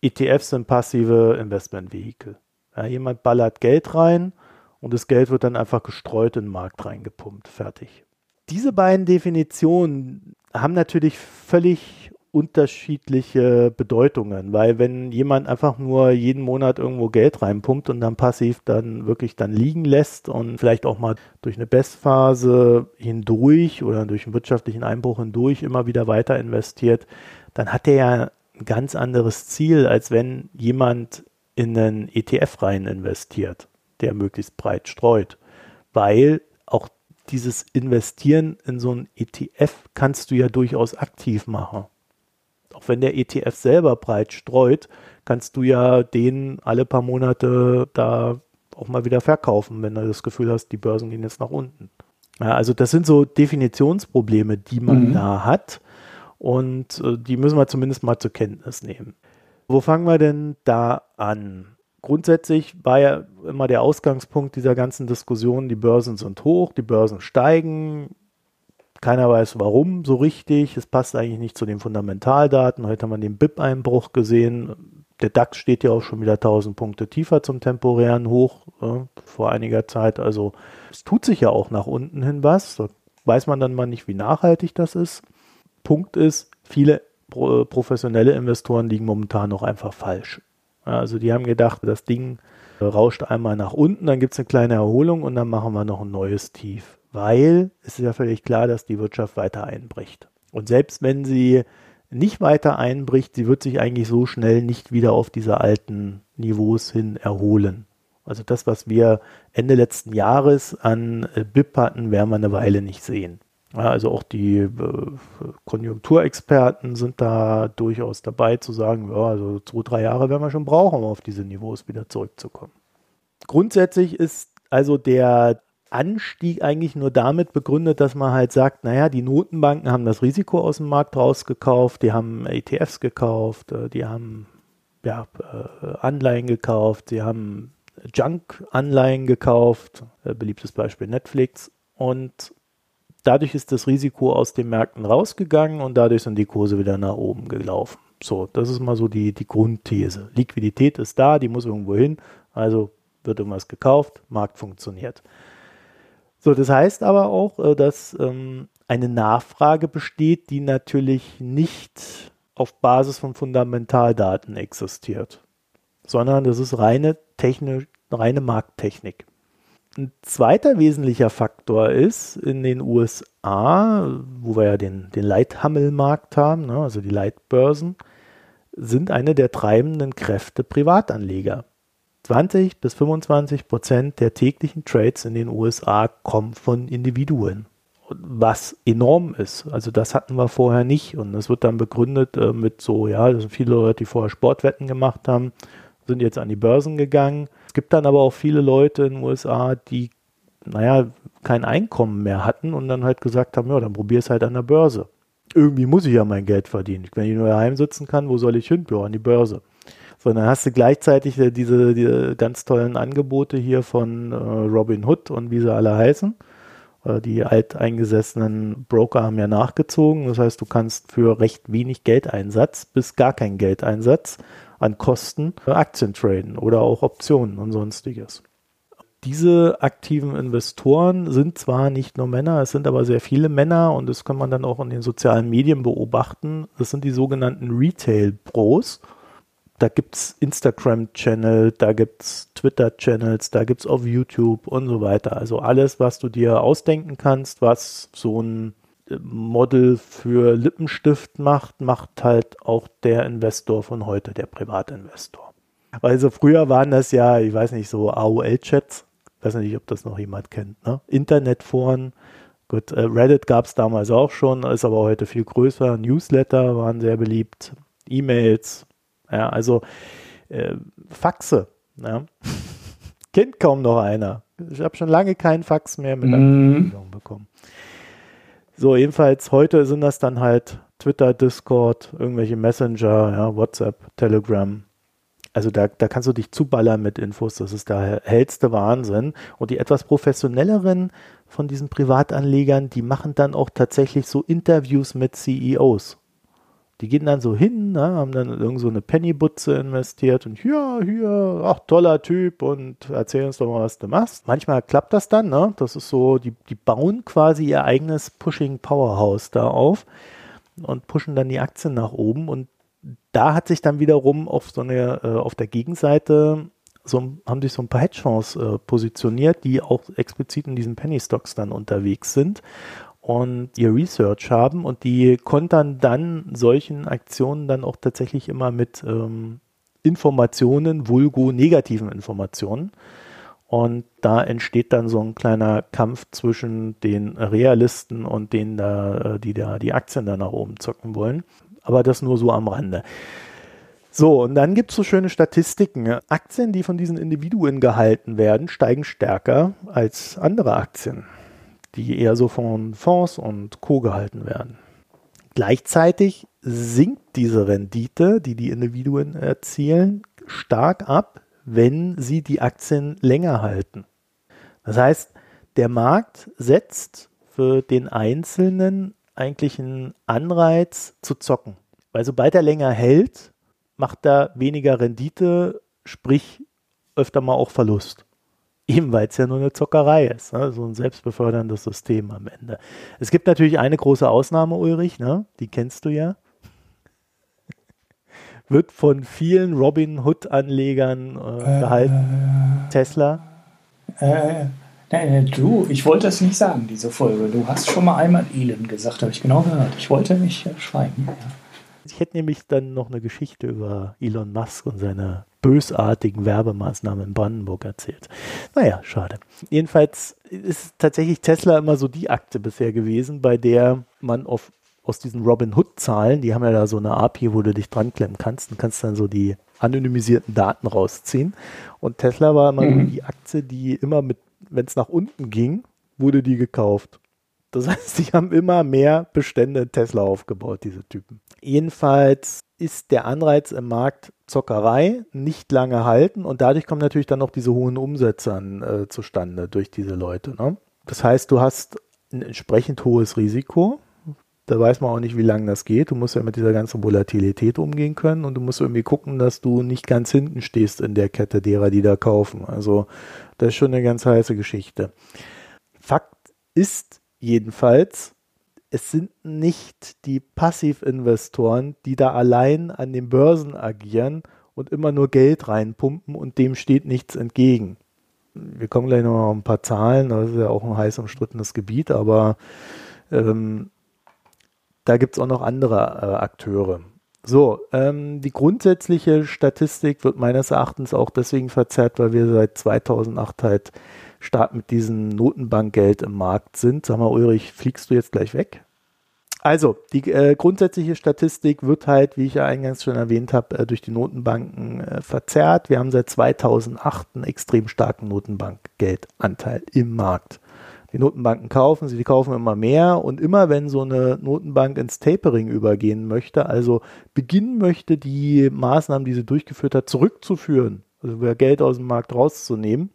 ETFs sind passive Investmentvehikel. Ja, jemand ballert Geld rein und das Geld wird dann einfach gestreut in den Markt reingepumpt. Fertig. Diese beiden Definitionen haben natürlich völlig unterschiedliche Bedeutungen, weil wenn jemand einfach nur jeden Monat irgendwo Geld reinpumpt und dann passiv dann wirklich dann liegen lässt und vielleicht auch mal durch eine Bestphase hindurch oder durch einen wirtschaftlichen Einbruch hindurch immer wieder weiter investiert, dann hat er ja ein ganz anderes Ziel, als wenn jemand in einen ETF rein investiert, der möglichst breit streut, weil auch dieses Investieren in so einen ETF kannst du ja durchaus aktiv machen auch wenn der ETF selber breit streut, kannst du ja den alle paar Monate da auch mal wieder verkaufen, wenn du das Gefühl hast, die Börsen gehen jetzt nach unten. Ja, also das sind so Definitionsprobleme, die man mhm. da hat und äh, die müssen wir zumindest mal zur Kenntnis nehmen. Wo fangen wir denn da an? Grundsätzlich war ja immer der Ausgangspunkt dieser ganzen Diskussion, die Börsen sind hoch, die Börsen steigen, keiner weiß warum so richtig. Es passt eigentlich nicht zu den Fundamentaldaten. Heute haben wir den BIP-Einbruch gesehen. Der DAX steht ja auch schon wieder 1000 Punkte tiefer zum temporären Hoch äh, vor einiger Zeit. Also es tut sich ja auch nach unten hin was. Da weiß man dann mal nicht, wie nachhaltig das ist. Punkt ist, viele pro professionelle Investoren liegen momentan noch einfach falsch. Also die haben gedacht, das Ding rauscht einmal nach unten, dann gibt es eine kleine Erholung und dann machen wir noch ein neues Tief weil es ist ja völlig klar, dass die Wirtschaft weiter einbricht. Und selbst wenn sie nicht weiter einbricht, sie wird sich eigentlich so schnell nicht wieder auf diese alten Niveaus hin erholen. Also das, was wir Ende letzten Jahres an äh, BIP hatten, werden wir eine Weile nicht sehen. Also auch die äh, Konjunkturexperten sind da durchaus dabei zu sagen, ja, also zwei, drei Jahre werden wir schon brauchen, um auf diese Niveaus wieder zurückzukommen. Grundsätzlich ist also der Anstieg eigentlich nur damit begründet, dass man halt sagt, naja, die Notenbanken haben das Risiko aus dem Markt rausgekauft, die haben ETFs gekauft, äh, die haben ja, äh, Anleihen gekauft, sie haben Junk-Anleihen gekauft, äh, beliebtes Beispiel Netflix und dadurch ist das Risiko aus den Märkten rausgegangen und dadurch sind die Kurse wieder nach oben gelaufen. So, das ist mal so die, die Grundthese. Liquidität ist da, die muss irgendwo hin, also wird irgendwas gekauft, Markt funktioniert. So, das heißt aber auch, äh, dass ähm, eine Nachfrage besteht, die natürlich nicht auf Basis von Fundamentaldaten existiert, sondern das ist reine Technik, reine Markttechnik. Ein zweiter wesentlicher Faktor ist in den USA, wo wir ja den, den Leithammelmarkt haben, ne, also die Leitbörsen, sind eine der treibenden Kräfte Privatanleger. 20 bis 25 Prozent der täglichen Trades in den USA kommen von Individuen. Was enorm ist. Also das hatten wir vorher nicht. Und das wird dann begründet äh, mit so, ja, das sind viele Leute, die vorher Sportwetten gemacht haben, sind jetzt an die Börsen gegangen. Es gibt dann aber auch viele Leute in den USA, die, naja, kein Einkommen mehr hatten und dann halt gesagt haben, ja, dann probier es halt an der Börse. Irgendwie muss ich ja mein Geld verdienen. Wenn ich nur daheim sitzen kann, wo soll ich hin? Ja, an die Börse. So, dann hast du gleichzeitig diese, diese ganz tollen Angebote hier von äh, Robin Hood und wie sie alle heißen. Äh, die alteingesessenen Broker haben ja nachgezogen. Das heißt, du kannst für recht wenig Geldeinsatz bis gar kein Geldeinsatz an Kosten äh, Aktien traden oder auch Optionen und sonstiges. Diese aktiven Investoren sind zwar nicht nur Männer, es sind aber sehr viele Männer und das kann man dann auch in den sozialen Medien beobachten. Das sind die sogenannten Retail-Pros da gibt es Instagram-Channel, da gibt es Twitter-Channels, da gibt es auf YouTube und so weiter. Also alles, was du dir ausdenken kannst, was so ein äh, Model für Lippenstift macht, macht halt auch der Investor von heute, der Privatinvestor. Also früher waren das ja, ich weiß nicht, so AOL-Chats. Ich weiß nicht, ob das noch jemand kennt. Ne? Internetforen. Gut, äh, Reddit gab es damals auch schon, ist aber heute viel größer. Newsletter waren sehr beliebt. E-Mails. Ja, also äh, Faxe. Ja. Kennt kaum noch einer. Ich habe schon lange keinen Fax mehr mit mm. bekommen. So, jedenfalls heute sind das dann halt Twitter, Discord, irgendwelche Messenger, ja, WhatsApp, Telegram. Also da, da kannst du dich zuballern mit Infos, das ist der hellste Wahnsinn. Und die etwas professionelleren von diesen Privatanlegern, die machen dann auch tatsächlich so Interviews mit CEOs. Die gehen dann so hin, ne, haben dann irgend so eine Pennybutze investiert und ja, hier, ach, toller Typ und erzähl uns doch mal, was du machst. Manchmal klappt das dann, ne? Das ist so, die, die bauen quasi ihr eigenes Pushing Powerhouse da auf und pushen dann die Aktien nach oben und da hat sich dann wiederum auf so eine, äh, auf der Gegenseite so, haben sich so ein paar Hedgefonds äh, positioniert, die auch explizit in diesen Penny Stocks dann unterwegs sind und ihr Research haben und die kontern dann solchen Aktionen dann auch tatsächlich immer mit ähm, Informationen, vulgo negativen Informationen. Und da entsteht dann so ein kleiner Kampf zwischen den Realisten und denen, da, äh, die da die Aktien da nach oben zocken wollen. Aber das nur so am Rande. So, und dann gibt es so schöne Statistiken. Aktien, die von diesen Individuen gehalten werden, steigen stärker als andere Aktien die eher so von Fonds und Co. gehalten werden. Gleichzeitig sinkt diese Rendite, die die Individuen erzielen, stark ab, wenn sie die Aktien länger halten. Das heißt, der Markt setzt für den Einzelnen eigentlich einen Anreiz zu zocken. Weil sobald er länger hält, macht er weniger Rendite, sprich öfter mal auch Verlust. Eben weil es ja nur eine Zockerei ist, ne? so ein selbstbeförderndes System am Ende. Es gibt natürlich eine große Ausnahme, Ulrich, ne? die kennst du ja. Wird von vielen Robin Hood-Anlegern äh, gehalten. Äh, Tesla. Äh, nein, du, ich wollte es nicht sagen, diese Folge. Du hast schon mal einmal Elon gesagt, habe ich genau gehört. Ich wollte nicht äh, schweigen. Ja. Ich hätte nämlich dann noch eine Geschichte über Elon Musk und seine bösartigen Werbemaßnahmen in Brandenburg erzählt. Naja, schade. Jedenfalls ist tatsächlich Tesla immer so die Akte bisher gewesen, bei der man auf, aus diesen Robin Hood-Zahlen, die haben ja da so eine API, wo du dich dran klemmen kannst und kannst dann so die anonymisierten Daten rausziehen. Und Tesla war immer mhm. die Aktie, die immer mit, wenn es nach unten ging, wurde die gekauft. Das heißt, sie haben immer mehr Bestände Tesla aufgebaut, diese Typen. Jedenfalls ist der Anreiz im Markt Zockerei nicht lange halten und dadurch kommen natürlich dann noch diese hohen Umsätze an, äh, zustande durch diese Leute. Ne? Das heißt, du hast ein entsprechend hohes Risiko. Da weiß man auch nicht, wie lange das geht. Du musst ja mit dieser ganzen Volatilität umgehen können und du musst irgendwie gucken, dass du nicht ganz hinten stehst in der Kette derer, die da kaufen. Also das ist schon eine ganz heiße Geschichte. Fakt ist jedenfalls, es sind nicht die Passivinvestoren, die da allein an den Börsen agieren und immer nur Geld reinpumpen und dem steht nichts entgegen. Wir kommen gleich noch ein paar Zahlen, das ist ja auch ein heiß umstrittenes Gebiet, aber ähm, da gibt es auch noch andere äh, Akteure. So, ähm, die grundsätzliche Statistik wird meines Erachtens auch deswegen verzerrt, weil wir seit 2008 halt stark mit diesem Notenbankgeld im Markt sind. Sag mal, Ulrich, fliegst du jetzt gleich weg? Also, die äh, grundsätzliche Statistik wird halt, wie ich ja eingangs schon erwähnt habe, äh, durch die Notenbanken äh, verzerrt. Wir haben seit 2008 einen extrem starken Notenbankgeldanteil im Markt. Die Notenbanken kaufen sie, die kaufen immer mehr und immer wenn so eine Notenbank ins Tapering übergehen möchte, also beginnen möchte, die Maßnahmen, die sie durchgeführt hat, zurückzuführen, also Geld aus dem Markt rauszunehmen,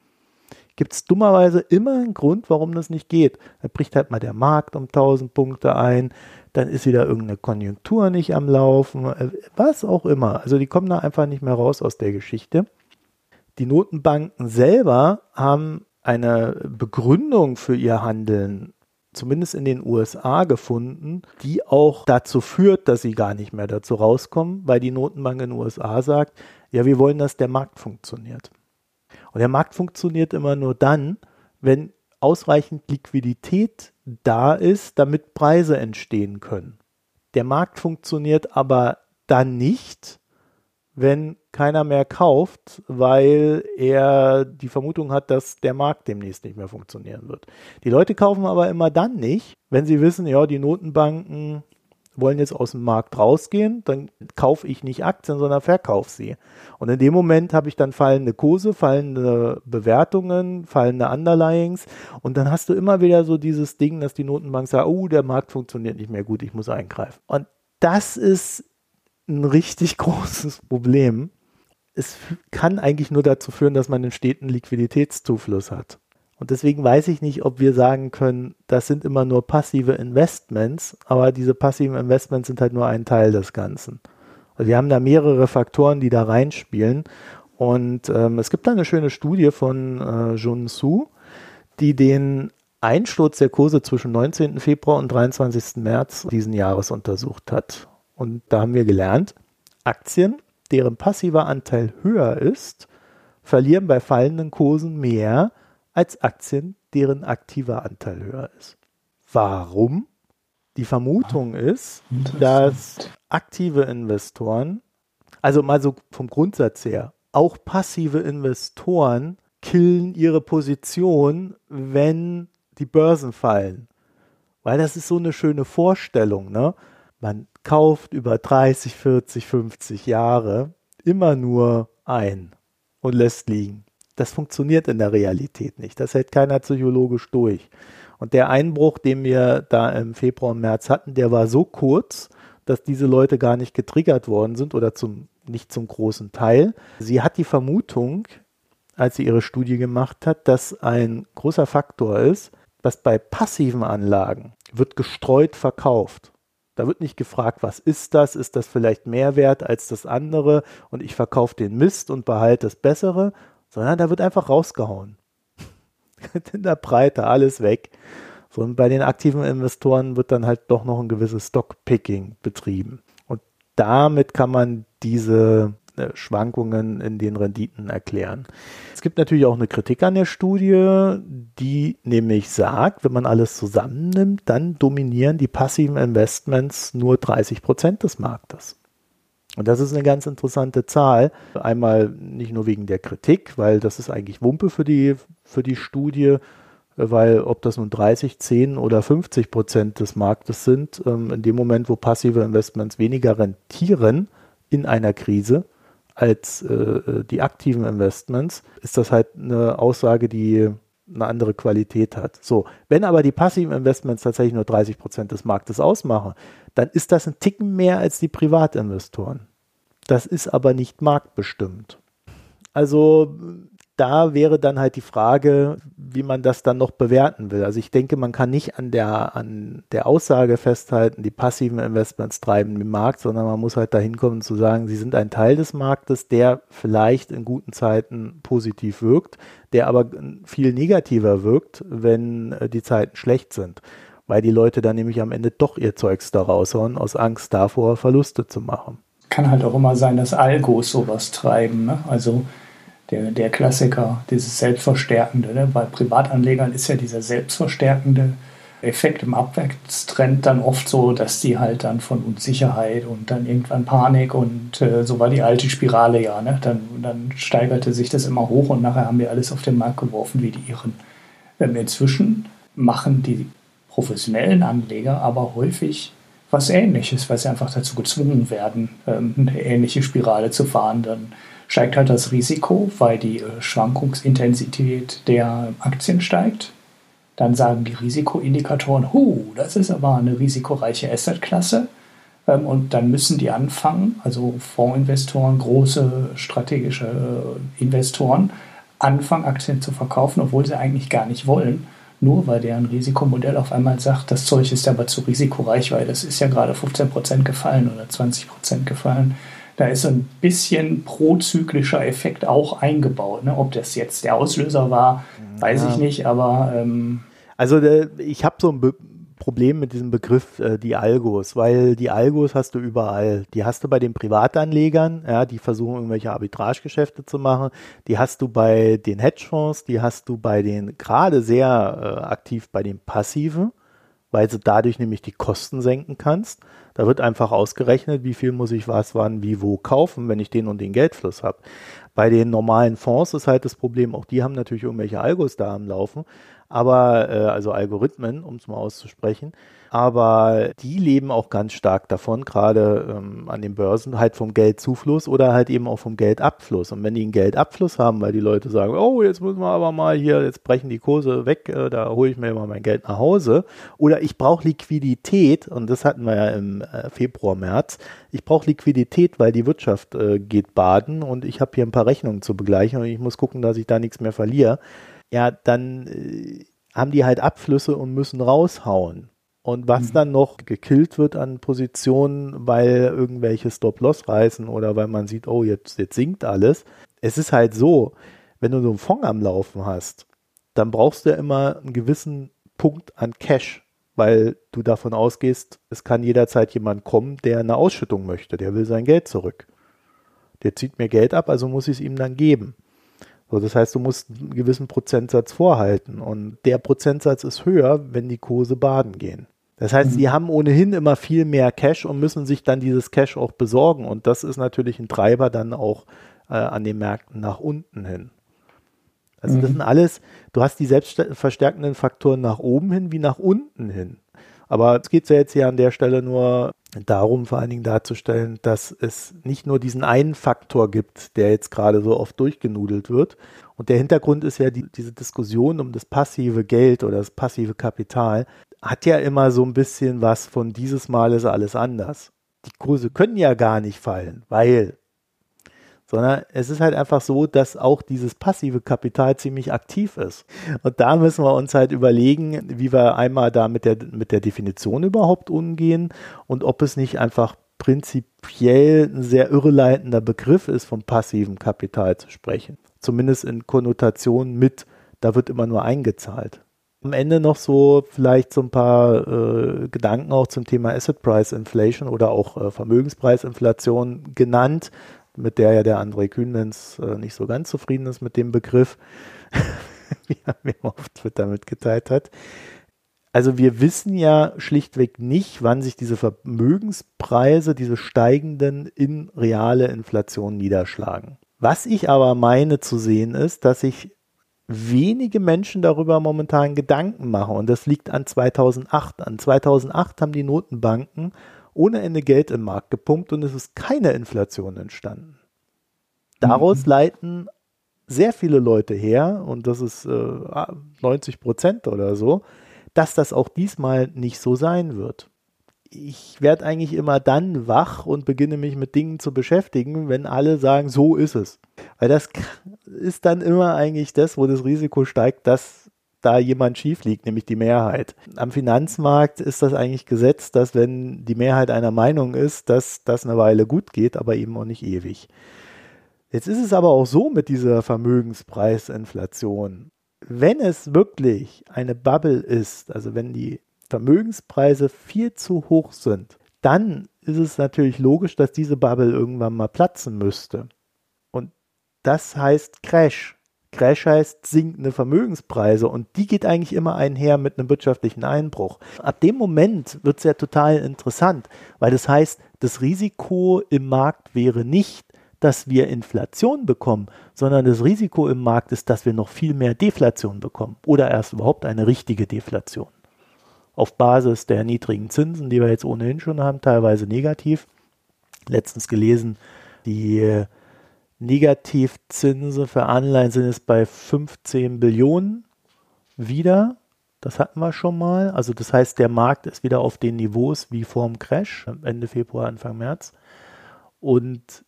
gibt es dummerweise immer einen Grund, warum das nicht geht. Da bricht halt mal der Markt um 1000 Punkte ein, dann ist wieder irgendeine Konjunktur nicht am Laufen, äh, was auch immer. Also die kommen da einfach nicht mehr raus aus der Geschichte. Die Notenbanken selber haben eine Begründung für ihr Handeln zumindest in den USA gefunden, die auch dazu führt, dass sie gar nicht mehr dazu rauskommen, weil die Notenbank in den USA sagt, ja, wir wollen, dass der Markt funktioniert. Und der Markt funktioniert immer nur dann, wenn ausreichend Liquidität da ist, damit Preise entstehen können. Der Markt funktioniert aber dann nicht, wenn keiner mehr kauft, weil er die Vermutung hat, dass der Markt demnächst nicht mehr funktionieren wird. Die Leute kaufen aber immer dann nicht, wenn sie wissen, ja, die Notenbanken wollen jetzt aus dem Markt rausgehen, dann kaufe ich nicht Aktien, sondern verkaufe sie. Und in dem Moment habe ich dann fallende Kurse, fallende Bewertungen, fallende Underlyings und dann hast du immer wieder so dieses Ding, dass die Notenbank sagt, oh, der Markt funktioniert nicht mehr gut, ich muss eingreifen. Und das ist ein richtig großes Problem. Es kann eigentlich nur dazu führen, dass man einen steten Liquiditätszufluss hat. Und deswegen weiß ich nicht, ob wir sagen können, das sind immer nur passive Investments, aber diese passiven Investments sind halt nur ein Teil des Ganzen. Also wir haben da mehrere Faktoren, die da reinspielen. Und ähm, es gibt da eine schöne Studie von äh, Jun Su, die den Einsturz der Kurse zwischen 19. Februar und 23. März diesen Jahres untersucht hat. Und da haben wir gelernt, Aktien, deren passiver Anteil höher ist, verlieren bei fallenden Kursen mehr als Aktien, deren aktiver Anteil höher ist. Warum? Die Vermutung ist, dass aktive Investoren, also mal so vom Grundsatz her, auch passive Investoren killen ihre Position, wenn die Börsen fallen. Weil das ist so eine schöne Vorstellung. Ne? Man kauft über 30, 40, 50 Jahre immer nur ein und lässt liegen. Das funktioniert in der Realität nicht. Das hält keiner psychologisch durch. Und der Einbruch, den wir da im Februar und März hatten, der war so kurz, dass diese Leute gar nicht getriggert worden sind oder zum, nicht zum großen Teil. Sie hat die Vermutung, als sie ihre Studie gemacht hat, dass ein großer Faktor ist, dass bei passiven Anlagen wird gestreut verkauft. Da wird nicht gefragt, was ist das? Ist das vielleicht mehr wert als das andere? Und ich verkaufe den Mist und behalte das Bessere, sondern da wird einfach rausgehauen. In der Breite, alles weg. So, und bei den aktiven Investoren wird dann halt doch noch ein gewisses Stockpicking betrieben. Und damit kann man diese äh, Schwankungen in den Renditen erklären. Es gibt natürlich auch eine Kritik an der Studie, die nämlich sagt, wenn man alles zusammennimmt, dann dominieren die passiven Investments nur 30 Prozent des Marktes. Und das ist eine ganz interessante Zahl. Einmal nicht nur wegen der Kritik, weil das ist eigentlich Wumpe für die, für die Studie, weil ob das nun 30, 10 oder 50 Prozent des Marktes sind, ähm, in dem Moment, wo passive Investments weniger rentieren in einer Krise als äh, äh, die aktiven Investments, ist das halt eine Aussage, die eine andere Qualität hat. So, wenn aber die passiven Investments tatsächlich nur 30 Prozent des Marktes ausmachen, dann ist das ein Ticken mehr als die Privatinvestoren. Das ist aber nicht marktbestimmt. Also da wäre dann halt die Frage, wie man das dann noch bewerten will. Also ich denke, man kann nicht an der, an der Aussage festhalten, die passiven Investments treiben den Markt, sondern man muss halt dahin kommen zu sagen, sie sind ein Teil des Marktes, der vielleicht in guten Zeiten positiv wirkt, der aber viel negativer wirkt, wenn äh, die Zeiten schlecht sind. Weil die Leute dann nämlich am Ende doch ihr Zeugs da raushauen, aus Angst davor, Verluste zu machen. Kann halt auch immer sein, dass Algos sowas treiben. Ne? Also der, der Klassiker, dieses Selbstverstärkende. Ne? Bei Privatanlegern ist ja dieser selbstverstärkende Effekt im Abwärtstrend dann oft so, dass die halt dann von Unsicherheit und dann irgendwann Panik und äh, so war die alte Spirale ja. Ne? Dann, dann steigerte sich das immer hoch und nachher haben wir alles auf den Markt geworfen wie die Irren. Ähm, inzwischen machen die professionellen Anleger aber häufig was Ähnliches, weil sie einfach dazu gezwungen werden, ähm, eine ähnliche Spirale zu fahren. Dann steigt halt das Risiko, weil die äh, Schwankungsintensität der Aktien steigt. Dann sagen die Risikoindikatoren, hu, das ist aber eine risikoreiche Assetklasse. Ähm, und dann müssen die anfangen, also Fondsinvestoren, große strategische äh, Investoren, anfangen, Aktien zu verkaufen, obwohl sie eigentlich gar nicht wollen. Nur weil deren Risikomodell auf einmal sagt, das Zeug ist aber zu risikoreich, weil das ist ja gerade 15% gefallen oder 20% gefallen. Da ist ein bisschen prozyklischer Effekt auch eingebaut. Ne? Ob das jetzt der Auslöser war, weiß ja. ich nicht, aber. Ähm also äh, ich habe so ein Problem mit diesem Begriff, äh, die Algos, weil die Algos hast du überall. Die hast du bei den Privatanlegern, ja, die versuchen irgendwelche Arbitragegeschäfte zu machen. Die hast du bei den Hedgefonds, die hast du bei den gerade sehr äh, aktiv bei den Passiven. weil du dadurch nämlich die Kosten senken kannst. Da wird einfach ausgerechnet, wie viel muss ich was, wann, wie, wo kaufen, wenn ich den und den Geldfluss habe. Bei den normalen Fonds ist halt das Problem, auch die haben natürlich irgendwelche Algos da am Laufen, aber äh, also Algorithmen, um es mal auszusprechen. Aber die leben auch ganz stark davon, gerade ähm, an den Börsen, halt vom Geldzufluss oder halt eben auch vom Geldabfluss. Und wenn die einen Geldabfluss haben, weil die Leute sagen, oh, jetzt müssen wir aber mal hier, jetzt brechen die Kurse weg, äh, da hole ich mir mal mein Geld nach Hause. Oder ich brauche Liquidität, und das hatten wir ja im äh, Februar, März, ich brauche Liquidität, weil die Wirtschaft äh, geht baden und ich habe hier ein paar Rechnungen zu begleichen und ich muss gucken, dass ich da nichts mehr verliere ja, dann äh, haben die halt Abflüsse und müssen raushauen. Und was mhm. dann noch gekillt wird an Positionen, weil irgendwelche Stop-Loss reißen oder weil man sieht, oh, jetzt, jetzt sinkt alles. Es ist halt so, wenn du so einen Fonds am Laufen hast, dann brauchst du ja immer einen gewissen Punkt an Cash, weil du davon ausgehst, es kann jederzeit jemand kommen, der eine Ausschüttung möchte, der will sein Geld zurück. Der zieht mir Geld ab, also muss ich es ihm dann geben. So, das heißt, du musst einen gewissen Prozentsatz vorhalten und der Prozentsatz ist höher, wenn die Kurse baden gehen. Das heißt, mhm. sie haben ohnehin immer viel mehr Cash und müssen sich dann dieses Cash auch besorgen und das ist natürlich ein Treiber dann auch äh, an den Märkten nach unten hin. Also mhm. das sind alles, du hast die selbstverstärkenden Faktoren nach oben hin wie nach unten hin. Aber es geht ja jetzt hier an der Stelle nur darum, vor allen Dingen darzustellen, dass es nicht nur diesen einen Faktor gibt, der jetzt gerade so oft durchgenudelt wird. Und der Hintergrund ist ja die, diese Diskussion um das passive Geld oder das passive Kapital, hat ja immer so ein bisschen was von dieses Mal ist alles anders. Die Kurse können ja gar nicht fallen, weil sondern es ist halt einfach so, dass auch dieses passive Kapital ziemlich aktiv ist. Und da müssen wir uns halt überlegen, wie wir einmal da mit der, mit der Definition überhaupt umgehen und ob es nicht einfach prinzipiell ein sehr irreleitender Begriff ist, vom passiven Kapital zu sprechen. Zumindest in Konnotation mit, da wird immer nur eingezahlt. Am Ende noch so vielleicht so ein paar äh, Gedanken auch zum Thema Asset Price Inflation oder auch äh, Vermögenspreisinflation genannt mit der ja der André Kühnens äh, nicht so ganz zufrieden ist mit dem Begriff, wie er mir auf Twitter mitgeteilt hat. Also wir wissen ja schlichtweg nicht, wann sich diese Vermögenspreise, diese steigenden in reale Inflation niederschlagen. Was ich aber meine zu sehen ist, dass sich wenige Menschen darüber momentan Gedanken machen und das liegt an 2008. An 2008 haben die Notenbanken ohne Ende Geld im Markt gepumpt und es ist keine Inflation entstanden. Daraus mhm. leiten sehr viele Leute her, und das ist äh, 90 Prozent oder so, dass das auch diesmal nicht so sein wird. Ich werde eigentlich immer dann wach und beginne mich mit Dingen zu beschäftigen, wenn alle sagen, so ist es. Weil das ist dann immer eigentlich das, wo das Risiko steigt, dass da jemand schief liegt, nämlich die Mehrheit. Am Finanzmarkt ist das eigentlich gesetzt, dass wenn die Mehrheit einer Meinung ist, dass das eine Weile gut geht, aber eben auch nicht ewig. Jetzt ist es aber auch so mit dieser Vermögenspreisinflation. Wenn es wirklich eine Bubble ist, also wenn die Vermögenspreise viel zu hoch sind, dann ist es natürlich logisch, dass diese Bubble irgendwann mal platzen müsste. Und das heißt Crash. Crash heißt sinkende Vermögenspreise und die geht eigentlich immer einher mit einem wirtschaftlichen Einbruch. Ab dem Moment wird es ja total interessant, weil das heißt, das Risiko im Markt wäre nicht, dass wir Inflation bekommen, sondern das Risiko im Markt ist, dass wir noch viel mehr Deflation bekommen oder erst überhaupt eine richtige Deflation. Auf Basis der niedrigen Zinsen, die wir jetzt ohnehin schon haben, teilweise negativ. Letztens gelesen, die Negativzinsen für Anleihen sind es bei 15 Billionen wieder. Das hatten wir schon mal. Also das heißt, der Markt ist wieder auf den Niveaus wie vor dem Crash, Ende Februar, Anfang März. Und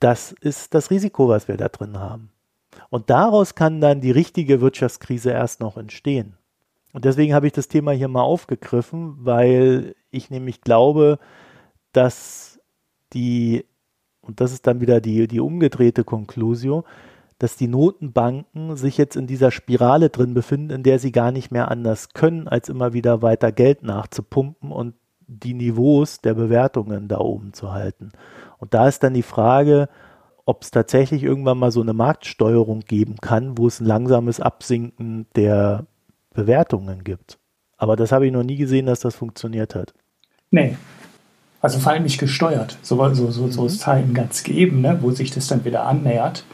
das ist das Risiko, was wir da drin haben. Und daraus kann dann die richtige Wirtschaftskrise erst noch entstehen. Und deswegen habe ich das Thema hier mal aufgegriffen, weil ich nämlich glaube, dass die und das ist dann wieder die, die umgedrehte Konklusio, dass die Notenbanken sich jetzt in dieser Spirale drin befinden, in der sie gar nicht mehr anders können, als immer wieder weiter Geld nachzupumpen und die Niveaus der Bewertungen da oben zu halten. Und da ist dann die Frage, ob es tatsächlich irgendwann mal so eine Marktsteuerung geben kann, wo es ein langsames Absinken der Bewertungen gibt. Aber das habe ich noch nie gesehen, dass das funktioniert hat. Nee. Also vor allem nicht gesteuert. So, so, so, so mhm. Zeiten ganz geben, ne, wo sich das dann wieder annähert.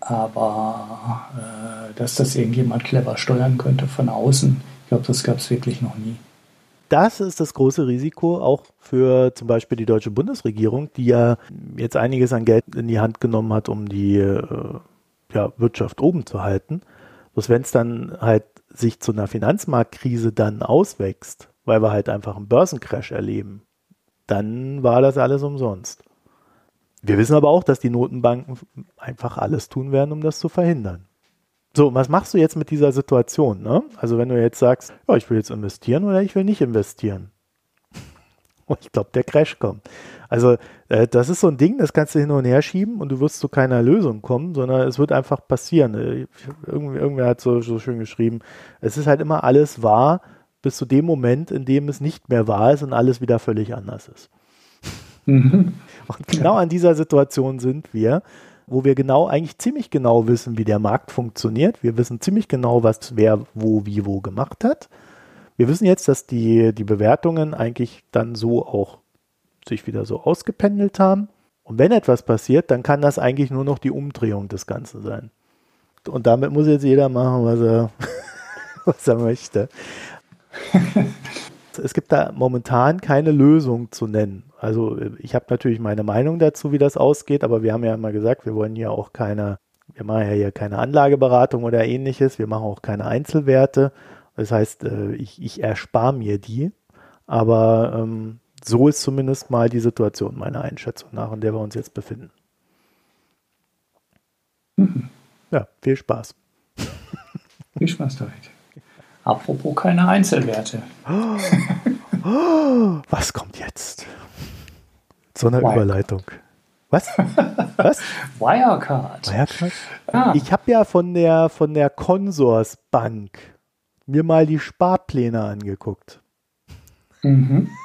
Aber äh, dass das irgendjemand clever steuern könnte von außen, ich glaube, das gab es wirklich noch nie. Das ist das große Risiko auch für zum Beispiel die deutsche Bundesregierung, die ja jetzt einiges an Geld in die Hand genommen hat, um die äh, ja, Wirtschaft oben zu halten. Bloß wenn es dann halt sich zu einer Finanzmarktkrise dann auswächst, weil wir halt einfach einen Börsencrash erleben, dann war das alles umsonst. Wir wissen aber auch, dass die Notenbanken einfach alles tun werden, um das zu verhindern. So, was machst du jetzt mit dieser Situation? Ne? Also wenn du jetzt sagst, ja, ich will jetzt investieren oder ich will nicht investieren. Und ich glaube, der Crash kommt. Also äh, das ist so ein Ding, das kannst du hin und her schieben und du wirst zu keiner Lösung kommen, sondern es wird einfach passieren. Äh, irgendwie, irgendwer hat so, so schön geschrieben, es ist halt immer alles wahr bis zu dem Moment, in dem es nicht mehr wahr ist und alles wieder völlig anders ist. Mhm. Und genau an dieser Situation sind wir, wo wir genau, eigentlich ziemlich genau wissen, wie der Markt funktioniert. Wir wissen ziemlich genau, was wer wo, wie, wo gemacht hat. Wir wissen jetzt, dass die, die Bewertungen eigentlich dann so auch sich wieder so ausgependelt haben. Und wenn etwas passiert, dann kann das eigentlich nur noch die Umdrehung des Ganzen sein. Und damit muss jetzt jeder machen, was er, was er möchte. es gibt da momentan keine Lösung zu nennen. Also ich habe natürlich meine Meinung dazu, wie das ausgeht, aber wir haben ja immer gesagt, wir wollen ja auch keine, wir machen ja hier keine Anlageberatung oder ähnliches, wir machen auch keine Einzelwerte. Das heißt, äh, ich, ich erspare mir die, aber ähm, so ist zumindest mal die Situation meiner Einschätzung nach, in der wir uns jetzt befinden. Mhm. Ja, viel Spaß. Viel Spaß damit. Apropos keine Einzelwerte. was kommt jetzt? So eine Wire. Überleitung. Was? Was? Wirecard. Wirecard? Ah. Ich habe ja von der, von der Consors Bank mir mal die Sparpläne angeguckt. Mhm.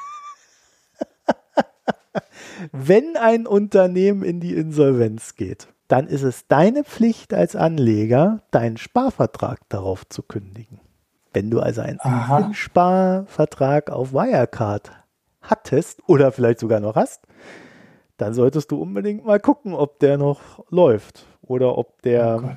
Wenn ein Unternehmen in die Insolvenz geht, dann ist es deine Pflicht als Anleger, deinen Sparvertrag darauf zu kündigen. Wenn du also einen Sparvertrag auf Wirecard hattest oder vielleicht sogar noch hast, dann solltest du unbedingt mal gucken, ob der noch läuft oder ob der. Oh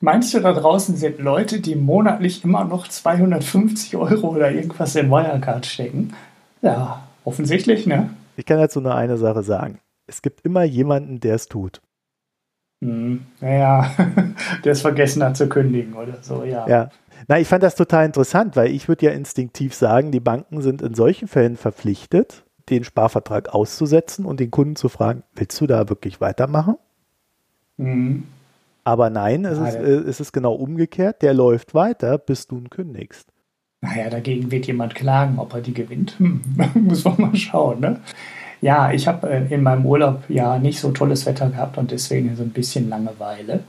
Meinst du, da draußen sind Leute, die monatlich immer noch 250 Euro oder irgendwas in Wirecard stecken? Ja, offensichtlich, ne? Ich kann dazu nur eine Sache sagen. Es gibt immer jemanden, der es tut. Hm, naja, der es vergessen hat zu kündigen oder so, ja. Ja, na, ich fand das total interessant, weil ich würde ja instinktiv sagen, die Banken sind in solchen Fällen verpflichtet, den Sparvertrag auszusetzen und den Kunden zu fragen, willst du da wirklich weitermachen? Mhm. Aber nein, es, ist, äh, es ist genau umgekehrt, der läuft weiter, bis du ihn kündigst. Naja, dagegen wird jemand klagen, ob er die gewinnt. Hm, muss man mal schauen, ne? Ja, ich habe äh, in meinem Urlaub ja nicht so tolles Wetter gehabt und deswegen so ein bisschen Langeweile.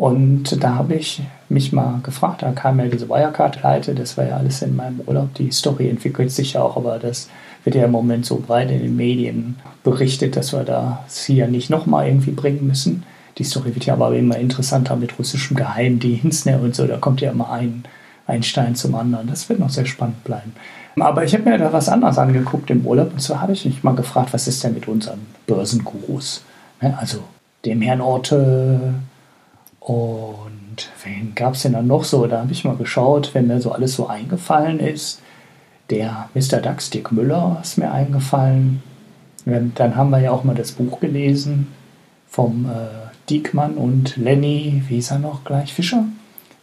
Und da habe ich mich mal gefragt, da kam ja diese Wirecard-Pleite, das war ja alles in meinem Urlaub. Die Story entwickelt sich ja auch, aber das wird ja im Moment so breit in den Medien berichtet, dass wir das hier nicht nochmal irgendwie bringen müssen. Die Story wird ja aber immer interessanter mit russischem Geheimdienst ne, und so. Da kommt ja immer ein, ein Stein zum anderen. Das wird noch sehr spannend bleiben. Aber ich habe mir da was anderes angeguckt im Urlaub und zwar habe ich mich mal gefragt, was ist denn mit unseren Börsengurus? Ne, also dem Herrn Orte, und wen gab es denn dann noch so? Da habe ich mal geschaut, wenn mir so alles so eingefallen ist. Der Mr. Dax Dick Müller ist mir eingefallen. Dann haben wir ja auch mal das Buch gelesen vom äh, Diekmann und Lenny, wie ist er noch gleich, Fischer,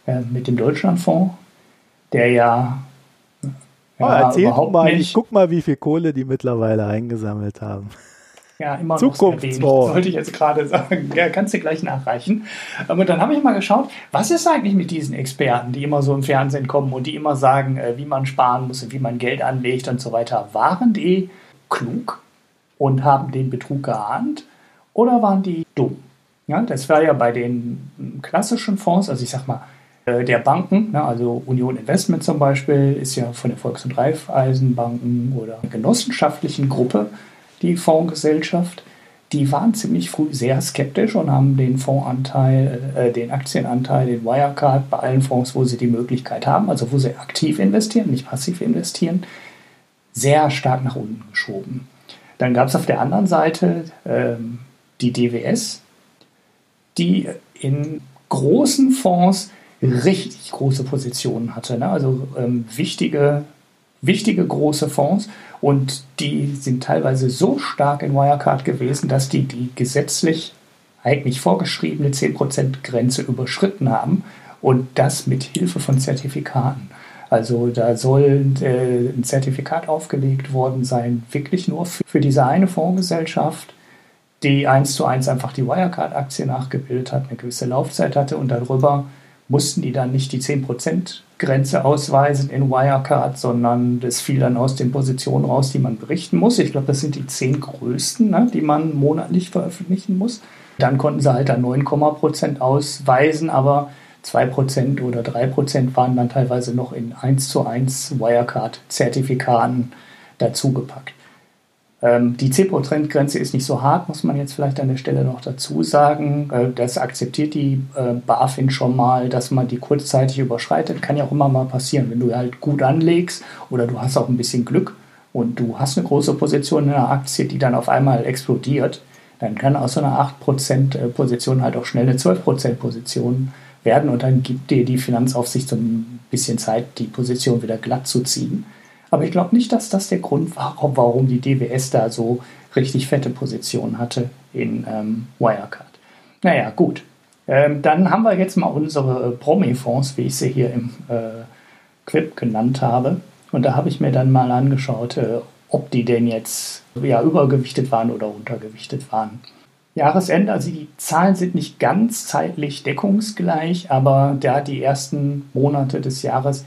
äh, mit dem Deutschlandfonds, der ja. ja oh, erzähl mal, nicht, ich guck mal, wie viel Kohle die mittlerweile eingesammelt haben. Ja, immer Zukunftsfonds. Sollte ich jetzt gerade sagen. Ja, kannst du gleich nachreichen. Aber dann habe ich mal geschaut, was ist eigentlich mit diesen Experten, die immer so im Fernsehen kommen und die immer sagen, äh, wie man sparen muss und wie man Geld anlegt und so weiter. Waren die klug und haben den Betrug geahnt oder waren die dumm? Ja, das war ja bei den klassischen Fonds, also ich sag mal, äh, der Banken, ne, also Union Investment zum Beispiel, ist ja von der Volks- und Raiffeisenbanken oder genossenschaftlichen Gruppe die Fondsgesellschaft, die waren ziemlich früh sehr skeptisch und haben den Fondsanteil, äh, den Aktienanteil, den Wirecard bei allen Fonds, wo sie die Möglichkeit haben, also wo sie aktiv investieren, nicht passiv investieren, sehr stark nach unten geschoben. Dann gab es auf der anderen Seite ähm, die DWS, die in großen Fonds richtig große Positionen hatte. Ne? Also ähm, wichtige, wichtige große Fonds. Und die sind teilweise so stark in Wirecard gewesen, dass die die gesetzlich eigentlich vorgeschriebene 10%-Grenze überschritten haben und das mit Hilfe von Zertifikaten. Also da soll äh, ein Zertifikat aufgelegt worden sein, wirklich nur für, für diese eine Fondsgesellschaft, die eins zu eins einfach die Wirecard-Aktie nachgebildet hat, eine gewisse Laufzeit hatte und darüber mussten die dann nicht die 10%-Grenze ausweisen in Wirecard, sondern das fiel dann aus den Positionen raus, die man berichten muss. Ich glaube, das sind die zehn größten, ne, die man monatlich veröffentlichen muss. Dann konnten sie halt dann 9, Prozent ausweisen, aber 2% oder 3% waren dann teilweise noch in 1 zu 1 Wirecard-Zertifikaten dazugepackt. Ähm, die CEPO-Trendgrenze ist nicht so hart, muss man jetzt vielleicht an der Stelle noch dazu sagen. Äh, das akzeptiert die äh, BaFin schon mal, dass man die kurzzeitig überschreitet. Kann ja auch immer mal passieren, wenn du halt gut anlegst oder du hast auch ein bisschen Glück und du hast eine große Position in einer Aktie, die dann auf einmal explodiert, dann kann aus so einer 8% äh, Position halt auch schnell eine 12% Position werden und dann gibt dir die Finanzaufsicht so ein bisschen Zeit, die Position wieder glatt zu ziehen. Aber ich glaube nicht, dass das der Grund war, warum die DWS da so richtig fette Positionen hatte in ähm, Wirecard. Naja, gut. Ähm, dann haben wir jetzt mal unsere Promi-Fonds, wie ich sie hier im äh, Clip genannt habe. Und da habe ich mir dann mal angeschaut, äh, ob die denn jetzt ja, übergewichtet waren oder untergewichtet waren. Jahresende, also die Zahlen sind nicht ganz zeitlich deckungsgleich, aber da die ersten Monate des Jahres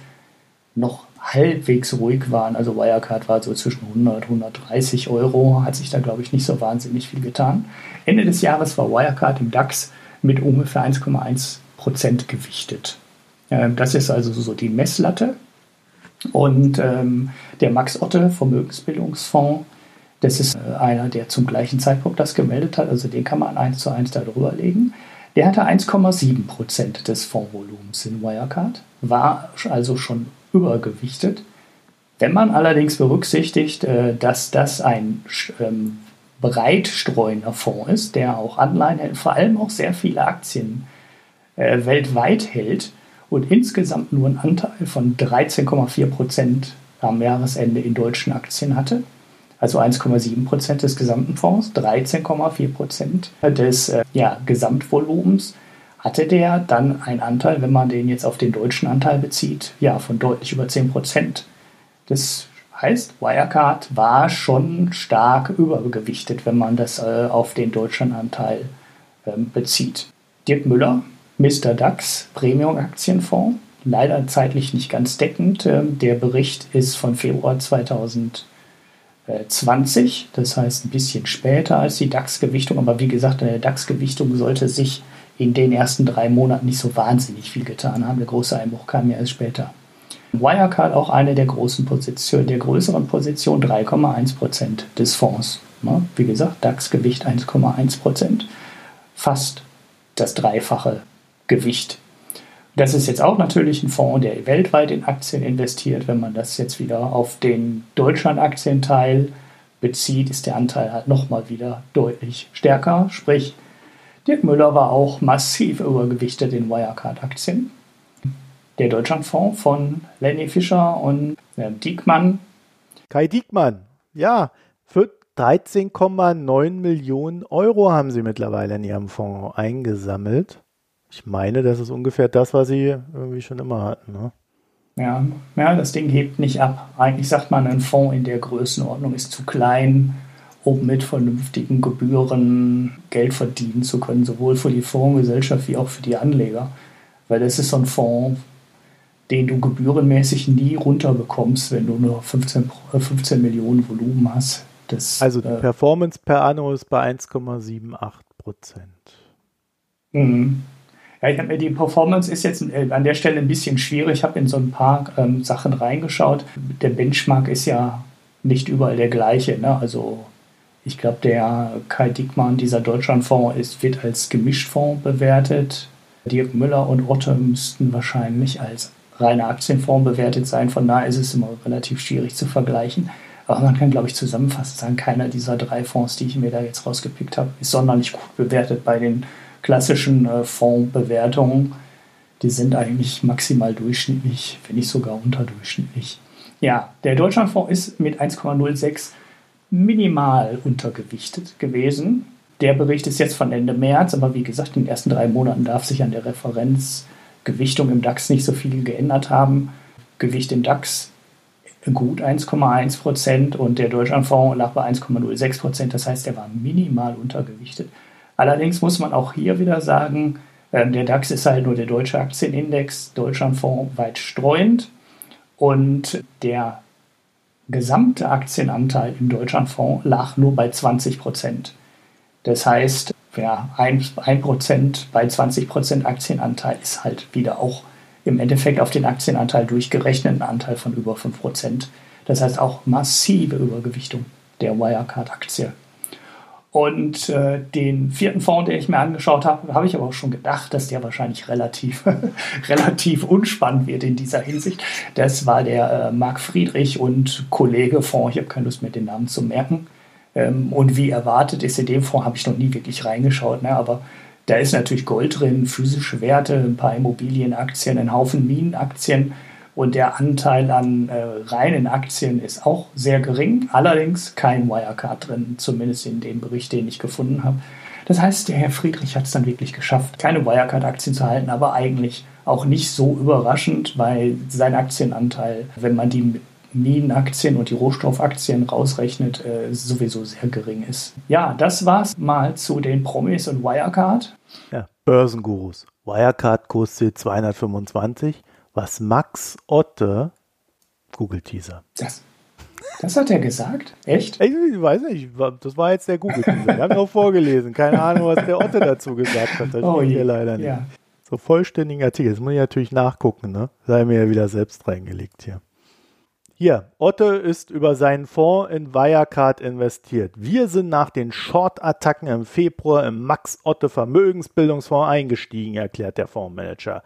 noch halbwegs ruhig waren. Also Wirecard war so zwischen 100, 130 Euro, hat sich da, glaube ich, nicht so wahnsinnig viel getan. Ende des Jahres war Wirecard im DAX mit ungefähr 1,1 Prozent gewichtet. Ähm, das ist also so die Messlatte. Und ähm, der Max Otte Vermögensbildungsfonds, das ist äh, einer, der zum gleichen Zeitpunkt das gemeldet hat, also den kann man eins zu eins darüber legen. Der hatte 1,7 Prozent des Fondsvolumens in Wirecard, war also schon übergewichtet. Wenn man allerdings berücksichtigt, äh, dass das ein ähm, breitstreuender Fonds ist, der auch Anleihen hält, vor allem auch sehr viele Aktien äh, weltweit hält und insgesamt nur einen Anteil von 13,4 Prozent am Jahresende in deutschen Aktien hatte, also 1,7 Prozent des gesamten Fonds, 13,4 Prozent des äh, ja, Gesamtvolumens, hatte der dann einen Anteil, wenn man den jetzt auf den deutschen Anteil bezieht, ja, von deutlich über 10 Prozent. Das heißt, Wirecard war schon stark übergewichtet, wenn man das äh, auf den deutschen Anteil äh, bezieht. Dirk Müller, Mr. DAX, Premium-Aktienfonds, leider zeitlich nicht ganz deckend. Ähm, der Bericht ist von Februar 2020, das heißt ein bisschen später als die DAX-Gewichtung, aber wie gesagt, eine DAX-Gewichtung sollte sich in den ersten drei Monaten nicht so wahnsinnig viel getan haben. Der große Einbruch kam ja erst später. Wirecard auch eine der großen Positionen, der größeren Position, 3,1 Prozent des Fonds. Wie gesagt, DAX-Gewicht 1,1 Prozent, fast das dreifache Gewicht. Das ist jetzt auch natürlich ein Fonds, der weltweit in Aktien investiert. Wenn man das jetzt wieder auf den Deutschland-Aktienteil bezieht, ist der Anteil halt nochmal wieder deutlich stärker. Sprich, Dirk Müller war auch massiv übergewichtet in Wirecard-Aktien. Der Deutschlandfonds von Lenny Fischer und äh, Diekmann. Kai Diekmann, ja, für 13,9 Millionen Euro haben sie mittlerweile in ihrem Fonds eingesammelt. Ich meine, das ist ungefähr das, was sie irgendwie schon immer hatten. Ne? Ja, ja, das Ding hebt nicht ab. Eigentlich sagt man, ein Fonds in der Größenordnung ist zu klein um mit vernünftigen Gebühren Geld verdienen zu können, sowohl für die Fondsgesellschaft wie auch für die Anleger. Weil das ist so ein Fonds, den du gebührenmäßig nie runterbekommst, wenn du nur 15, 15 äh, Millionen Volumen hast. Das, also die äh, Performance per Anno ist bei 1,78 Prozent. Mhm. Ja, ich habe mir die Performance ist jetzt äh, an der Stelle ein bisschen schwierig. Ich habe in so ein paar ähm, Sachen reingeschaut. Der Benchmark ist ja nicht überall der gleiche. Ne? Also Ich glaube, der Kai Dickmann, dieser Deutschlandfonds, ist, wird als Gemischtfonds bewertet. Dirk Müller und Otte müssten wahrscheinlich als reiner Aktienfonds bewertet sein. Von daher ist es immer relativ schwierig zu vergleichen. Aber man kann, glaube ich, zusammenfassend sagen, keiner dieser drei Fonds, die ich mir da jetzt rausgepickt habe, ist sonderlich gut bewertet bei den klassischen äh, Fondsbewertungen. Die sind eigentlich maximal durchschnittlich, wenn nicht sogar unterdurchschnittlich. Ja, der Deutschlandfonds ist mit 1,06 minimal untergewichtet gewesen. Der Bericht ist jetzt von Ende März, aber wie gesagt, in den ersten drei Monaten darf sich an der Referenzgewichtung im DAX nicht so viel geändert haben. Gewicht im DAX gut 1,1 Prozent und der Deutschlandfonds lag bei 1,06 Prozent. Das heißt, er war minimal untergewichtet. Allerdings muss man auch hier wieder sagen, ähm, der DAX ist halt nur der deutsche Aktienindex, Deutschlandfonds weit streuend und der gesamte Aktienanteil im Deutschlandfonds lag nur bei 20 Prozent. Das heißt, ja, 1 Prozent bei 20 Prozent Aktienanteil ist halt wieder auch im Endeffekt auf den Aktienanteil durchgerechnet ein Anteil von über 5 Prozent. Das heißt auch massive Übergewichtung der Wirecard-Aktie. Und äh, den vierten Fonds, den ich mir angeschaut habe, habe ich aber auch schon gedacht, dass der wahrscheinlich relativ, relativ unspannend wird in dieser Hinsicht. Das war der äh, Marc Friedrich und Kollege Fonds. Ich habe keine Lust mehr, den Namen zu merken. Ähm, und wie erwartet ist in dem Fonds, habe ich noch nie wirklich reingeschaut. Ne? Aber da ist natürlich Gold drin, physische Werte, ein paar Immobilienaktien, ein Haufen Minenaktien und der Anteil an äh, reinen Aktien ist auch sehr gering, allerdings kein Wirecard drin, zumindest in dem Bericht, den ich gefunden habe. Das heißt, der Herr Friedrich hat es dann wirklich geschafft, keine Wirecard-Aktien zu halten, aber eigentlich auch nicht so überraschend, weil sein Aktienanteil, wenn man die Minenaktien und die Rohstoffaktien rausrechnet, äh, sowieso sehr gering ist. Ja, das war's mal zu den Promis und Wirecard. Ja, Börsengurus. Wirecard kostet 225 was Max Otte, Google-Teaser. Das, das hat er gesagt? Echt? Ich, ich weiß nicht, das war jetzt der Google-Teaser. Wir haben auch vorgelesen. Keine Ahnung, was der Otte dazu gesagt hat. Das oh, steht leider nicht. Ja. So vollständigen Artikel. Das muss ich natürlich nachgucken, ne? Sei mir ja wieder selbst reingelegt hier. Hier, Otte ist über seinen Fonds in Wirecard investiert. Wir sind nach den Short-Attacken im Februar im Max Otte Vermögensbildungsfonds eingestiegen, erklärt der Fondsmanager.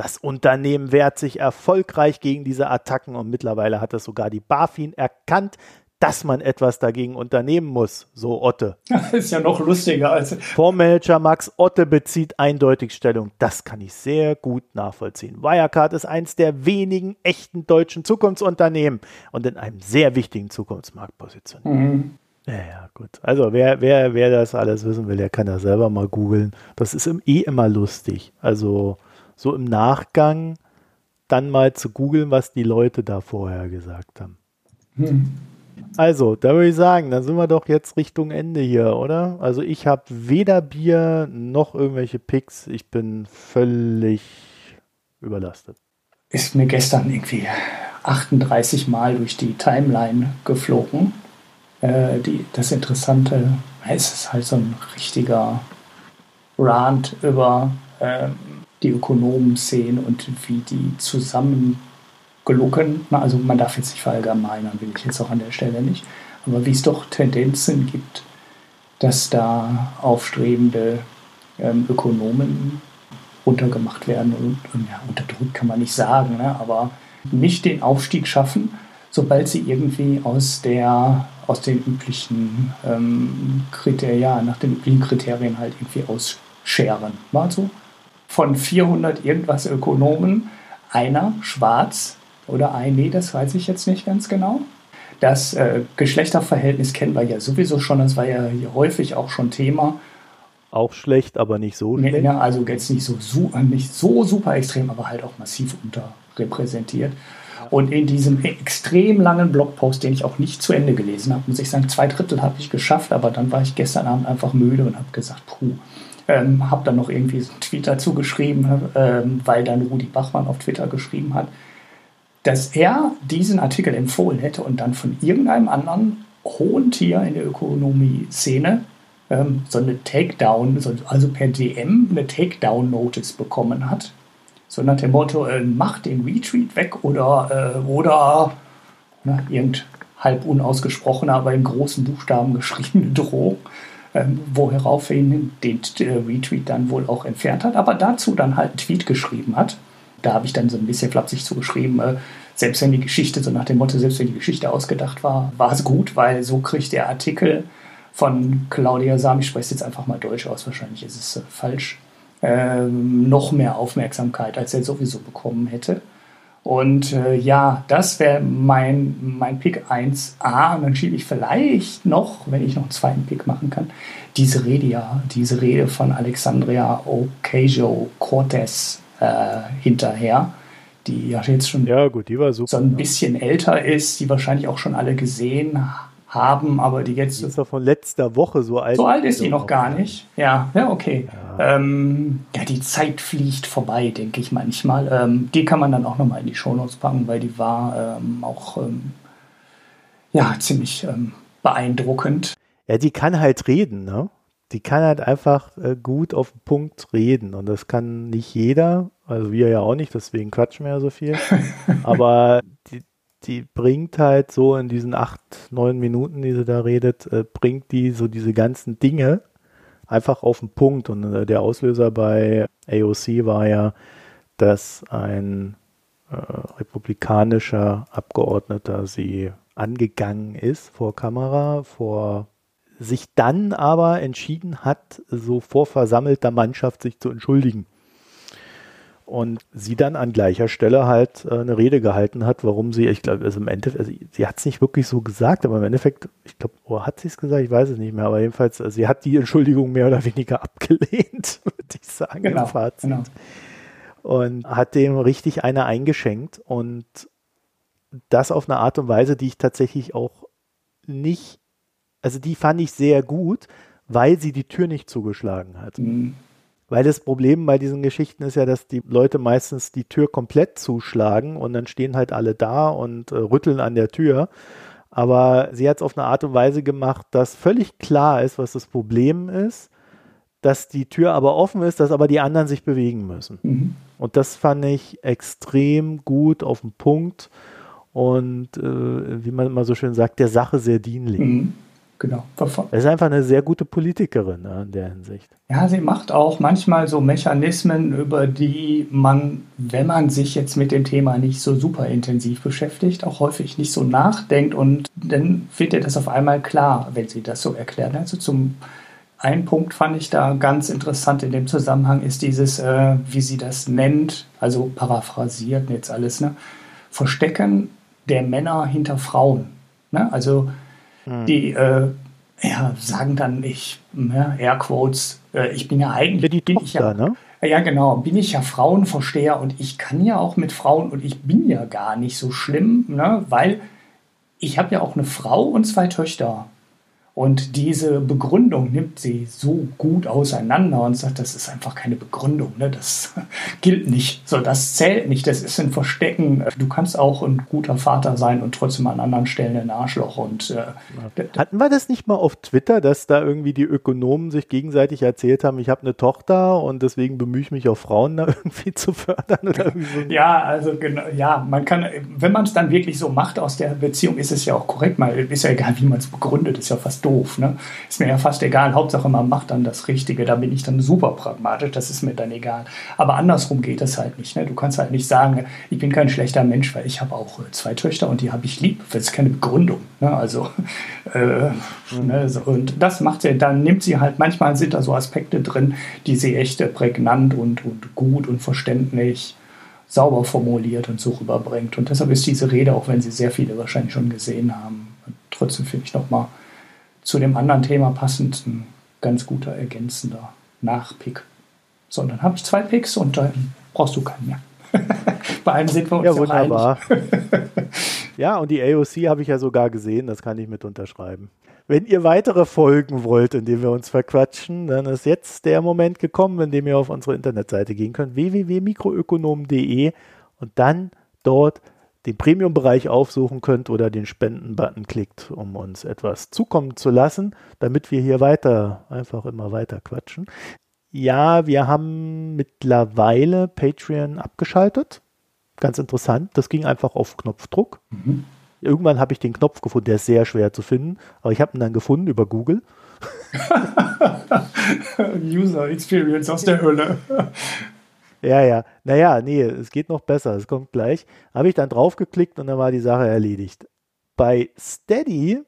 Das Unternehmen wehrt sich erfolgreich gegen diese Attacken und mittlerweile hat es sogar die BaFin erkannt, dass man etwas dagegen unternehmen muss, so Otte. Das ist ja noch lustiger als. Fondsmanager Max Otte bezieht eindeutig Stellung. Das kann ich sehr gut nachvollziehen. Wirecard ist eines der wenigen echten deutschen Zukunftsunternehmen und in einem sehr wichtigen Zukunftsmarkt positioniert. Mhm. Ja, ja, gut. Also wer, wer, wer das alles wissen will, der kann das selber mal googeln. Das ist im, eh immer lustig. Also so im Nachgang dann mal zu googeln, was die Leute da vorher gesagt haben. Hm. Also, da würde ich sagen, dann sind wir doch jetzt Richtung Ende hier, oder? Also ich habe weder Bier noch irgendwelche Picks. Ich bin völlig überlastet. Ist mir gestern irgendwie 38 Mal durch die Timeline geflogen. Äh, die, das Interessante, es ist halt so ein richtiger Rant über ähm, die Ökonomen sehen und wie die zusammengelogen, also man darf jetzt nicht verallgemeinern, will ich jetzt auch an der Stelle nicht, aber wie es doch Tendenzen gibt, dass da aufstrebende ähm, Ökonomen runtergemacht werden und, und ja, unterdrückt kann man nicht sagen, ne, aber nicht den Aufstieg schaffen, sobald sie irgendwie aus der aus den üblichen ähm, Kriterien, nach den üblichen Kriterien halt irgendwie ausscheren. War so? Von 400 irgendwas Ökonomen einer schwarz oder ein, nee, das weiß ich jetzt nicht ganz genau. Das äh, Geschlechterverhältnis kennen wir ja sowieso schon, das war ja hier häufig auch schon Thema. Auch schlecht, aber nicht so schlecht. Ja, also jetzt nicht so, nicht so super extrem, aber halt auch massiv unterrepräsentiert. Und in diesem extrem langen Blogpost, den ich auch nicht zu Ende gelesen habe, muss ich sagen, zwei Drittel habe ich geschafft, aber dann war ich gestern Abend einfach müde und habe gesagt, puh, ähm, habe dann noch irgendwie einen Tweet dazu geschrieben, ähm, weil dann Rudi Bachmann auf Twitter geschrieben hat, dass er diesen Artikel empfohlen hätte und dann von irgendeinem anderen hohen Tier in der Ökonomie-Szene ähm, so eine Takedown, also per DM eine Takedown-Notice bekommen hat. So nach dem Motto, äh, mach den Retweet weg oder, äh, oder na, irgend halb unausgesprochene, aber in großen Buchstaben geschriebene Drohung, ähm, worauf den äh, Retweet dann wohl auch entfernt hat, aber dazu dann halt einen Tweet geschrieben hat. Da habe ich dann so ein bisschen flapsig zugeschrieben, äh, selbst wenn die Geschichte, so nach dem Motto, selbst wenn die Geschichte ausgedacht war, war es gut, weil so kriegt der Artikel von Claudia Sam, ich spreche es jetzt einfach mal deutsch aus, wahrscheinlich ist es äh, falsch, ähm, noch mehr Aufmerksamkeit, als er sowieso bekommen hätte. Und äh, ja, das wäre mein, mein Pick 1a. Und dann schiebe ich vielleicht noch, wenn ich noch einen zweiten Pick machen kann, diese Rede ja, diese Rede von Alexandria Ocasio-Cortez äh, hinterher, die ja jetzt schon ja, gut, die war super, so ein bisschen älter ist, die wahrscheinlich auch schon alle gesehen haben, aber die jetzt. Die ist doch von letzter Woche so alt. So alt ist die noch gar nicht. Ja, ja, okay. Ja, ähm, ja die Zeit fliegt vorbei, denke ich manchmal. Ähm, die kann man dann auch nochmal in die Shownotes packen, weil die war ähm, auch ähm, ja ziemlich ähm, beeindruckend. Ja, die kann halt reden, ne? Die kann halt einfach äh, gut auf den Punkt reden und das kann nicht jeder, also wir ja auch nicht, deswegen quatschen wir ja so viel. Aber die, die bringt halt so in diesen acht, neun Minuten, die sie da redet, äh, bringt die so diese ganzen Dinge einfach auf den Punkt. Und äh, der Auslöser bei AOC war ja, dass ein äh, republikanischer Abgeordneter sie angegangen ist vor Kamera, vor sich dann aber entschieden hat, so vor versammelter Mannschaft sich zu entschuldigen und sie dann an gleicher Stelle halt äh, eine Rede gehalten hat, warum sie, ich glaube, also im Endeffekt, also sie hat es nicht wirklich so gesagt, aber im Endeffekt, ich glaube, oh, hat sie es gesagt, ich weiß es nicht mehr, aber jedenfalls, also sie hat die Entschuldigung mehr oder weniger abgelehnt, würde ich sagen, genau, im Fazit. Genau. Und hat dem richtig eine eingeschenkt und das auf eine Art und Weise, die ich tatsächlich auch nicht, also die fand ich sehr gut, weil sie die Tür nicht zugeschlagen hat. Mhm. Weil das Problem bei diesen Geschichten ist ja, dass die Leute meistens die Tür komplett zuschlagen und dann stehen halt alle da und äh, rütteln an der Tür. Aber sie hat es auf eine Art und Weise gemacht, dass völlig klar ist, was das Problem ist, dass die Tür aber offen ist, dass aber die anderen sich bewegen müssen. Mhm. Und das fand ich extrem gut auf den Punkt und äh, wie man immer so schön sagt, der Sache sehr dienlich. Mhm genau. Er ist einfach eine sehr gute Politikerin ne, in der Hinsicht. Ja, sie macht auch manchmal so Mechanismen, über die man, wenn man sich jetzt mit dem Thema nicht so super intensiv beschäftigt, auch häufig nicht so nachdenkt und dann wird ihr das auf einmal klar, wenn sie das so erklärt. Also zum einen Punkt fand ich da ganz interessant in dem Zusammenhang ist dieses, äh, wie sie das nennt, also paraphrasiert jetzt alles, ne? Verstecken der Männer hinter Frauen. Ne? Also hm. Die äh, ja, sagen dann, ich, ja, Airquotes, äh, ich bin ja eigentlich. Die bin Tochter, ich ja, ne? Ja, genau. Bin ich ja Frauenversteher und ich kann ja auch mit Frauen und ich bin ja gar nicht so schlimm, ne? weil ich habe ja auch eine Frau und zwei Töchter. Und diese Begründung nimmt sie so gut auseinander und sagt, das ist einfach keine Begründung, ne? das gilt nicht, so das zählt nicht, das ist ein Verstecken. Du kannst auch ein guter Vater sein und trotzdem an anderen Stellen ein Arschloch. Und, äh, Hatten wir das nicht mal auf Twitter, dass da irgendwie die Ökonomen sich gegenseitig erzählt haben, ich habe eine Tochter und deswegen bemühe ich mich auch Frauen da irgendwie zu fördern? Oder so? Ja, also genau, ja, man kann, wenn man es dann wirklich so macht aus der Beziehung, ist es ja auch korrekt, mal ist ja egal, wie man es begründet, ist ja fast doof. Ne? Ist mir ja fast egal. Hauptsache, man macht dann das Richtige. Da bin ich dann super pragmatisch. Das ist mir dann egal. Aber andersrum geht es halt nicht. Ne? Du kannst halt nicht sagen, ich bin kein schlechter Mensch, weil ich habe auch äh, zwei Töchter und die habe ich lieb. Das ist keine Begründung. Ne? Also, äh, ne? So, und das macht sie, dann nimmt sie halt, manchmal sind da so Aspekte drin, die sie echt prägnant und, und gut und verständlich sauber formuliert und so rüberbringt. Und deshalb ist diese Rede, auch wenn sie sehr viele wahrscheinlich schon gesehen haben, trotzdem finde ich nochmal zu dem anderen Thema passend ein ganz guter ergänzender Nachpick. So, dann habe ich zwei Picks und dann brauchst du keinen mehr. Bei einem sind wir uns ja, wunderbar. ja, und die AOC habe ich ja sogar gesehen, das kann ich mit unterschreiben. Wenn ihr weitere Folgen wollt, in denen wir uns verquatschen, dann ist jetzt der Moment gekommen, in dem ihr auf unsere Internetseite gehen könnt, www.mikroökonom.de und dann dort den Premium-Bereich aufsuchen könnt oder den Spenden-Button klickt, um uns etwas zukommen zu lassen, damit wir hier weiter, einfach immer weiter quatschen. Ja, wir haben mittlerweile Patreon abgeschaltet. Ganz interessant. Das ging einfach auf Knopfdruck. Mhm. Irgendwann habe ich den Knopf gefunden, der ist sehr schwer zu finden, aber ich habe ihn dann gefunden über Google. User Experience aus der Hölle. Ja, ja. Naja, nee, es geht noch besser. Es kommt gleich. Habe ich dann draufgeklickt und dann war die Sache erledigt. Bei Steady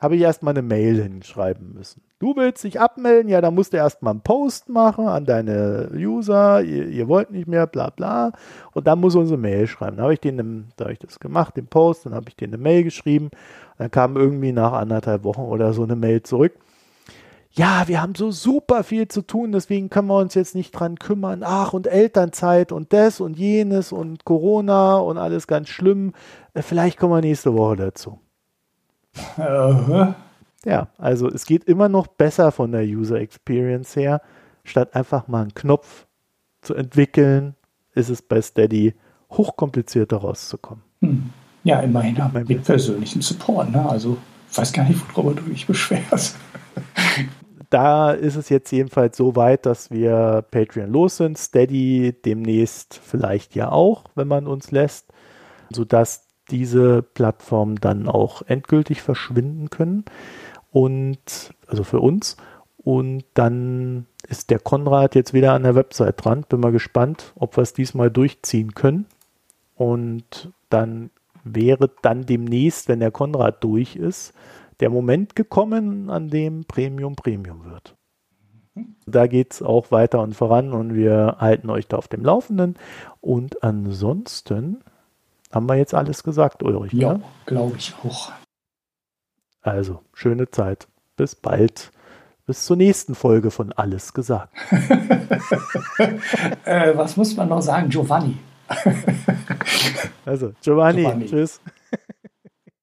habe ich erstmal eine Mail hinschreiben müssen. Du willst dich abmelden? Ja, dann musst du erstmal einen Post machen an deine User. Ihr, ihr wollt nicht mehr, bla bla. Und dann muss unsere Mail schreiben. Dann habe ich den, da habe ich das gemacht, den Post, dann habe ich denen eine Mail geschrieben. Dann kam irgendwie nach anderthalb Wochen oder so eine Mail zurück ja, wir haben so super viel zu tun, deswegen können wir uns jetzt nicht dran kümmern. Ach, und Elternzeit und das und jenes und Corona und alles ganz schlimm. Äh, vielleicht kommen wir nächste Woche dazu. Uh Ja, also es geht immer noch besser von der User Experience her. Statt einfach mal einen Knopf zu entwickeln, ist es bei Steady hochkomplizierter rauszukommen. Hm. Ja, immerhin mit persönlichem Support. Ne? Also, ich weiß gar nicht, worüber du dich beschwerst da ist es jetzt jedenfalls so weit, dass wir Patreon los sind, Steady demnächst vielleicht ja auch, wenn man uns lässt, sodass diese Plattformen dann auch endgültig verschwinden können. Und also für uns. Und dann ist der Konrad jetzt wieder an der Website dran. Bin mal gespannt, ob wir es diesmal durchziehen können. Und dann wäre dann demnächst, wenn der Konrad durch ist, der Moment gekommen, an dem Premium Premium wird. Da geht es auch weiter und voran und wir halten euch da auf dem Laufenden. Und ansonsten haben wir jetzt alles gesagt, Ulrich. Ja, glaube ich auch. Also, schöne Zeit. Bis bald. Bis zur nächsten Folge von Alles gesagt. äh, was muss man noch sagen? Giovanni. also, Giovanni, Giovanni. tschüss.